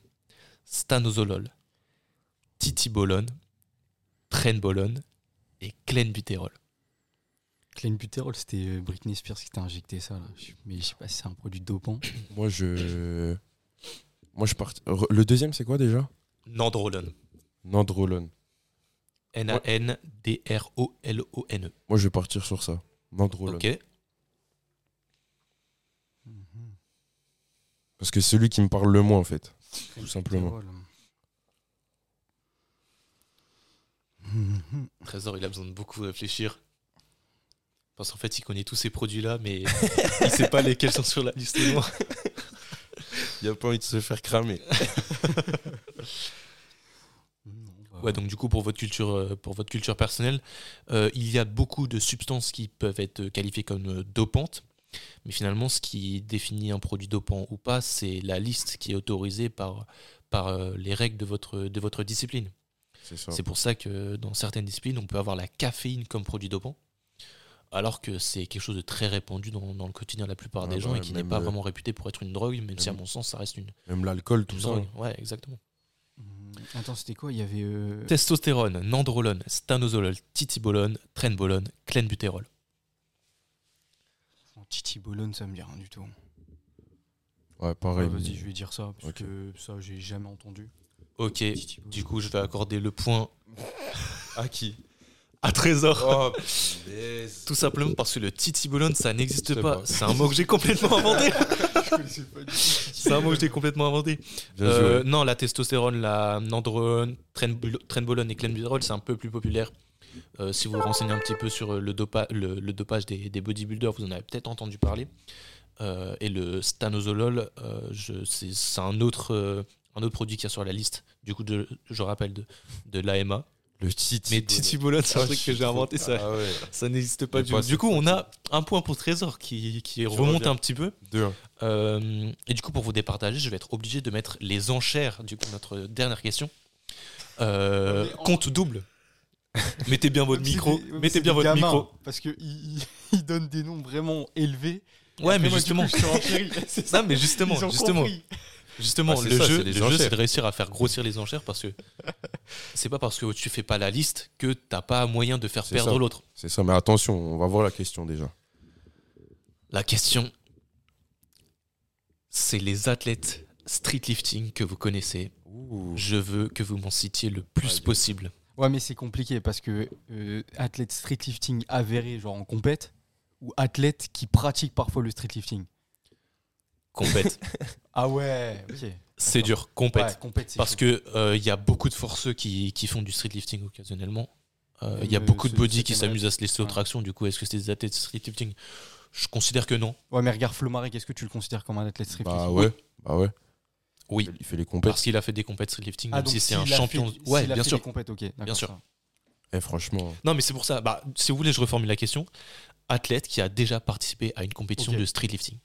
stanozolol, titibolone, trenbolone et clenbuterol. Clenbuterol, c'était euh, Britney Spears qui t'a injecté ça. Là. Mais je sais pas si c'est un produit dopant. Moi, je. Moi, je part... Le deuxième, c'est quoi déjà? Nandrolone. Nandrolone. N-A-N-D-R-O-L-O-N-E. Moi, je vais partir sur ça. Nandrolone. Ok. Parce que c'est celui qui me parle le moins, en fait. Tout simplement. Trésor, il a besoin de beaucoup réfléchir. Parce qu'en fait, il connaît tous ces produits-là, mais il sait pas lesquels sont sur la liste noire. Il a pas envie de se faire cramer. Ouais, donc du coup, pour votre culture, euh, pour votre culture personnelle, euh, il y a beaucoup de substances qui peuvent être qualifiées comme euh, dopantes. Mais finalement, ce qui définit un produit dopant ou pas, c'est la liste qui est autorisée par, par les règles de votre, de votre discipline. C'est pour ça que dans certaines disciplines, on peut avoir la caféine comme produit dopant, alors que c'est quelque chose de très répandu dans, dans le quotidien de la plupart Ah des bah gens et qui n'est pas euh, vraiment réputé pour être une drogue, même si à mon sens, ça reste une, Même l'alcool, tout ça. drogue. Ouais, exactement. Mhm. Attends, c'était quoi? Il y avait. euh, Testostérone, nandrolone, stanozolol, titibolone, trenbolone, clenbuterol. non, Titi Bologna, ça me dit rien du tout. Ouais, pareil. Ouais, Vas-y, je vais dire ça, parce que ça, j'ai jamais entendu. Ok, Titi du coup, je vais accorder le point à qui? À Trésor. Oh. Tout simplement parce que le titibolone, ça n'existe pas. pas. C'est un mot que j'ai complètement inventé. C'est un mot que j'ai complètement inventé. Euh, non, la testostérone, la nandrolone, trenbolone et clenbuterol, c'est un peu plus populaire. Euh, si vous vous renseignez un petit peu sur le, dopa- le, le dopage des, des bodybuilders, vous en avez peut-être entendu parler. Euh, et le stanozolol, euh, c'est un autre, euh, un autre produit qui est sur la liste. Du coup, de- je rappelle de, de l'AMA. Le titi. Mais titibolone, c'est un Ah, truc que j'ai inventé, ça, Ah ouais. ça n'existe pas du tout. Du coup, on a un point pour Trésor qui, qui remonte un petit peu. 2-1. Euh, et du coup, pour vous départager, je vais être obligé de mettre les enchères. Du coup, notre dernière question. Euh, compte double. Mettez bien votre micro. Mettez bien votre micro. Parce qu'il il, il donne des noms vraiment élevés. Ouais, après, mais justement. Non, mais justement, justement, compris. Justement, Ah, le ça, jeu, c'est les le jeu, enchères. c'est de réussir à faire grossir les enchères parce que c'est pas parce que tu fais pas la liste que t'as pas moyen de faire perdre l'autre. C'est ça, mais attention, on va voir la question déjà. La question, c'est les athlètes streetlifting que vous connaissez. Ouh. Je veux que vous m'en citiez le plus possible. Ouais, mais c'est compliqué parce que euh, athlète streetlifting avéré, genre en compète, ou athlète qui pratique parfois le streetlifting. Compète. Ah ouais, ok. c'est dur, compète. Ouais, compète, Parce que euh, il y a beaucoup de forceux qui, qui font du streetlifting occasionnellement. Euh, Il y a beaucoup de body qui s'amusent à se laisser aux Ouais. tractions. Du coup, est-ce que c'est des athlètes streetlifting? Je considère que non. Ouais, mais regarde Flomarek, est-ce que tu le considères comme un athlète streetlifting Bah ouais, bah ouais. Oui. Il fait les compètes. Parce qu'il a fait des compètes streetlifting, Ah, même donc si c'est un champion. fait- ouais, bien fait sûr. compètes, ok. d'accord, sûr. Eh, franchement, Non, mais c'est pour ça. Bah, si vous voulez, je reformule la question. Athlète qui a déjà participé à une compétition Ok. de streetlifting.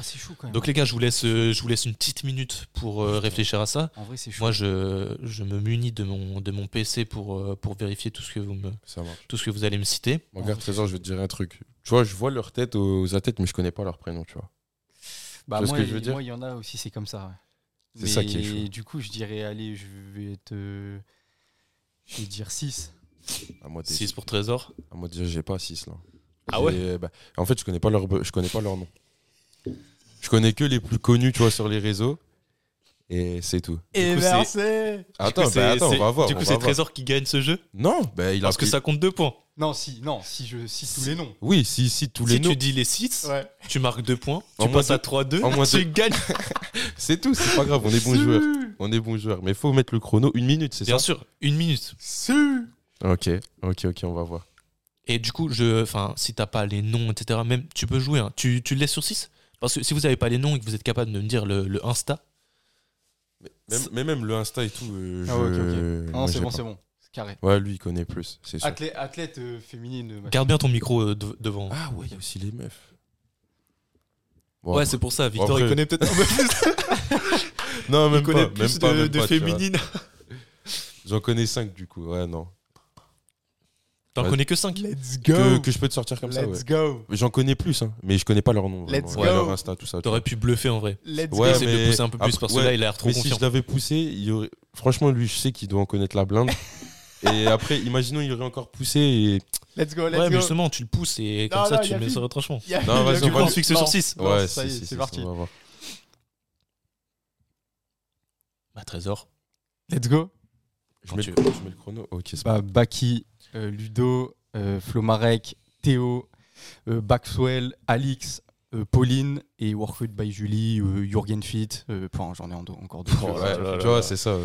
C'est chaud quand même. Donc les gars, je vous laisse, euh, je vous laisse une petite minute pour euh, réfléchir à ça. en vrai, c'est chaud. Moi, je, je me munis de mon, de mon PC pour, euh, pour vérifier tout ce, que vous me, ça tout ce que vous allez me citer. Bon, regarde, Trésor, je vais te dire un truc. Tu vois, je vois leur tête aux athlètes, mais je connais pas leur prénom, tu vois. Bah, Tu vois ce moi, que je veux il- dire moi, il y en a aussi, c'est comme ça. ouais. C'est ça qui est chaud. Du coup, je dirais, allez, je vais te. Je vais dire 6. À moi, de- 6 pour Trésor. à moi de dire, j'ai pas 6 là. Ah ouais bah, En fait, je connais pas leur, je connais pas leur nom. Je connais que les plus connus, tu vois, sur les réseaux. Et c'est tout. Et coup, versé Attends, bah, attends, on va voir. Du coup, c'est. Trésor qui gagne ce jeu? Non, bah, il a Parce que ça compte 2 points. Non, si, non, si je cite tous les noms. Oui, si, si, tous si les noms. tu dis les 6, Ouais. tu marques 2 points. En tu passes à deux- 3-2. en moins Tu deux. gagnes. C'est tout, c'est pas grave, on est bons joueurs. On est bons joueurs. Mais faut mettre le chrono une minute, c'est Bien ça? sûr, une minute. Si. Ok, ok, ok, on va voir. Et du coup, je, enfin, si t'as pas les noms, etc., même tu peux jouer. hein. Tu, tu le laisses sur 6 Parce que si vous avez pas les noms et que vous êtes capable de me dire le, le Insta, Mais même, mais même le Insta et tout. euh, Ah ouais, ok, ok. moi, Non, c'est bon, c'est bon. C'est carré. Ouais, lui, il connaît plus, c'est sûr. Athlète, athlète euh, féminine. machin. garde bien ton micro euh, de- devant. Ah ouais, il y a aussi les meufs. Bon, ouais, après- c'est pour ça. Victor, après- il connaît peut-être un peu plus. Non, même il connaît pas, plus même pas, de, même de pas, tu vois. féminine. J'en connais 5 du coup, ouais, non. T'en Ouais. connais que 5 Let's Que, que je peux te sortir comme ça, ouais. Let's go. J'en connais plus, hein, mais je connais pas leur nom. Let's vraiment. Ouais, go. leur Insta, tout ça. T'aurais pu bluffer en vrai. Let's Ouais, go. De mais le pousser un peu plus après- parce que là, il a l'air trop Mais si je l'avais poussé, il y aurait... franchement, lui, je sais qu'il doit en connaître la blinde. et après, imaginons, il aurait encore poussé et. Let's go, let's Ouais, mais go. justement, tu le pousses et comme Non, ça, non, tu le mets sur retranchement. Y a- Non, vas-y, on Du coup, va- on se fixe sur Non. 6. Non, ouais, ça y est, c'est parti. on va voir. Bah, Trésor. Let's go. Je mets, tu le... je mets le chrono. Ok, c'est Bah, Baki, Ludo, euh, Flomarek, Théo, euh, Baxwell, Alix, euh, Pauline et Workout by Julie, euh, Jürgen Fit. euh, Enfin, j'en ai en- encore d'autres. Oh tu vois, c'est ça.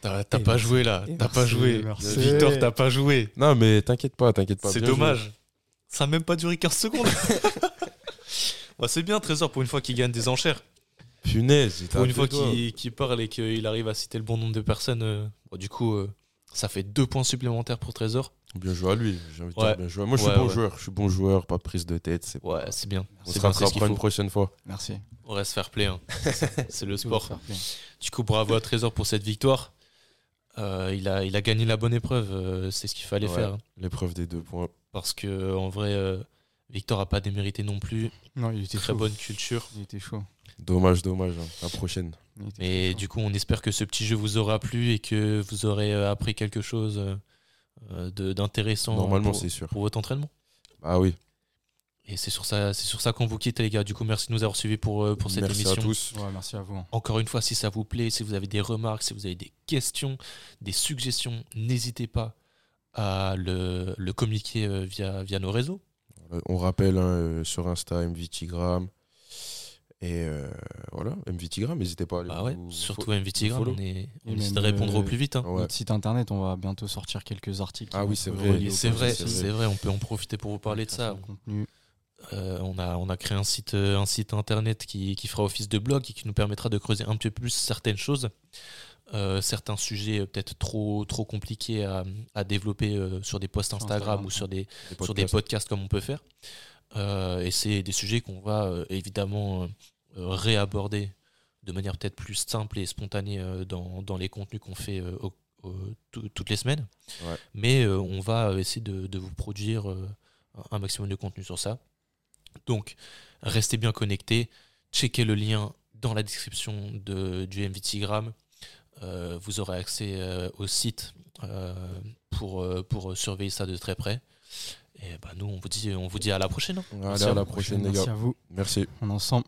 T'as pas joué là. T'as pas joué. merci. Victor, t'as pas joué. Non, mais t'inquiète pas, t'inquiète pas. C'est joué. dommage. Ça a même pas duré 15 secondes. Bah, c'est bien, Trésor, pour une fois qu'il gagne des enchères. Punaise, Pour une deux fois qu'il parle et qu'il arrive à citer le bon nombre de personnes. euh, bon, du coup, euh, ça fait deux points supplémentaires pour Trésor. Bien joué à lui. J'ai envie de Ouais. dire bien joué. Moi, je Ouais, suis bon ouais. joueur. Je suis bon joueur, pas de prise de tête. C'est Ouais, c'est bien. On C'est se rattrapera une prochaine fois. Merci. On reste fair play. hein. C'est le sport. Du coup, bravo à Trésor pour cette victoire. Euh, il, a, il a gagné la bonne épreuve. euh, c'est ce qu'il fallait Ouais. faire. hein. L'épreuve des deux points. Parce que, en vrai, euh, Victor a pas démérité non plus. Non, il était Très chaud. bonne culture. Il était chaud. Dommage, dommage. hein. La prochaine. Mais du coup, on espère que ce petit jeu vous aura plu et que vous aurez euh, appris quelque chose euh, euh, d'intéressant Normalement, pour, c'est sûr. pour votre entraînement. Ah oui. Et c'est sur ça, c'est sur ça qu'on vous quitte, les gars. Du coup, merci de nous avoir suivis pour, pour cette Merci à émission. tous. Ouais, merci à vous. hein. Encore une fois, si ça vous plaît, si vous avez des remarques, si vous avez des questions, des suggestions, n'hésitez pas à le, le communiquer via, via nos réseaux. On rappelle hein, sur Insta MVTigram. Et euh, voilà, MVTigram, n'hésitez pas à aller Bah ouais, vous- surtout follow. on, est, on Et essaie de répondre au euh, plus vite. hein. Ouais. Notre site internet, on va bientôt sortir quelques articles. Ah oui, se c'est vrai. c'est vrai, c'est vrai, on peut en profiter pour vous parler de ça. Contenu. Euh, on, a, on a créé un site, un site internet qui, qui fera office de blog et qui nous permettra de creuser un petit peu plus certaines choses. Euh, certains sujets peut-être trop, trop compliqués à, à développer euh, sur des posts Instagram, Instagram, ou sur des, Des sur des podcasts. podcasts comme on peut faire. Euh, et c'est des sujets qu'on va euh, évidemment euh, euh, réaborder de manière peut-être plus simple et spontanée euh, dans, dans les contenus qu'on fait euh, au, toutes les semaines. Mais on va essayer de, vous produire un maximum de contenu sur ça. Donc, restez bien connectés. Checkez le lien dans la description de, du MVTgram. vous aurez accès au site pour, pour surveiller ça de très près. Et bah nous, on vous dit, on vous dit à la prochaine. Allez, à, la prochaine, les gars. Merci à vous. Merci. On ensemble.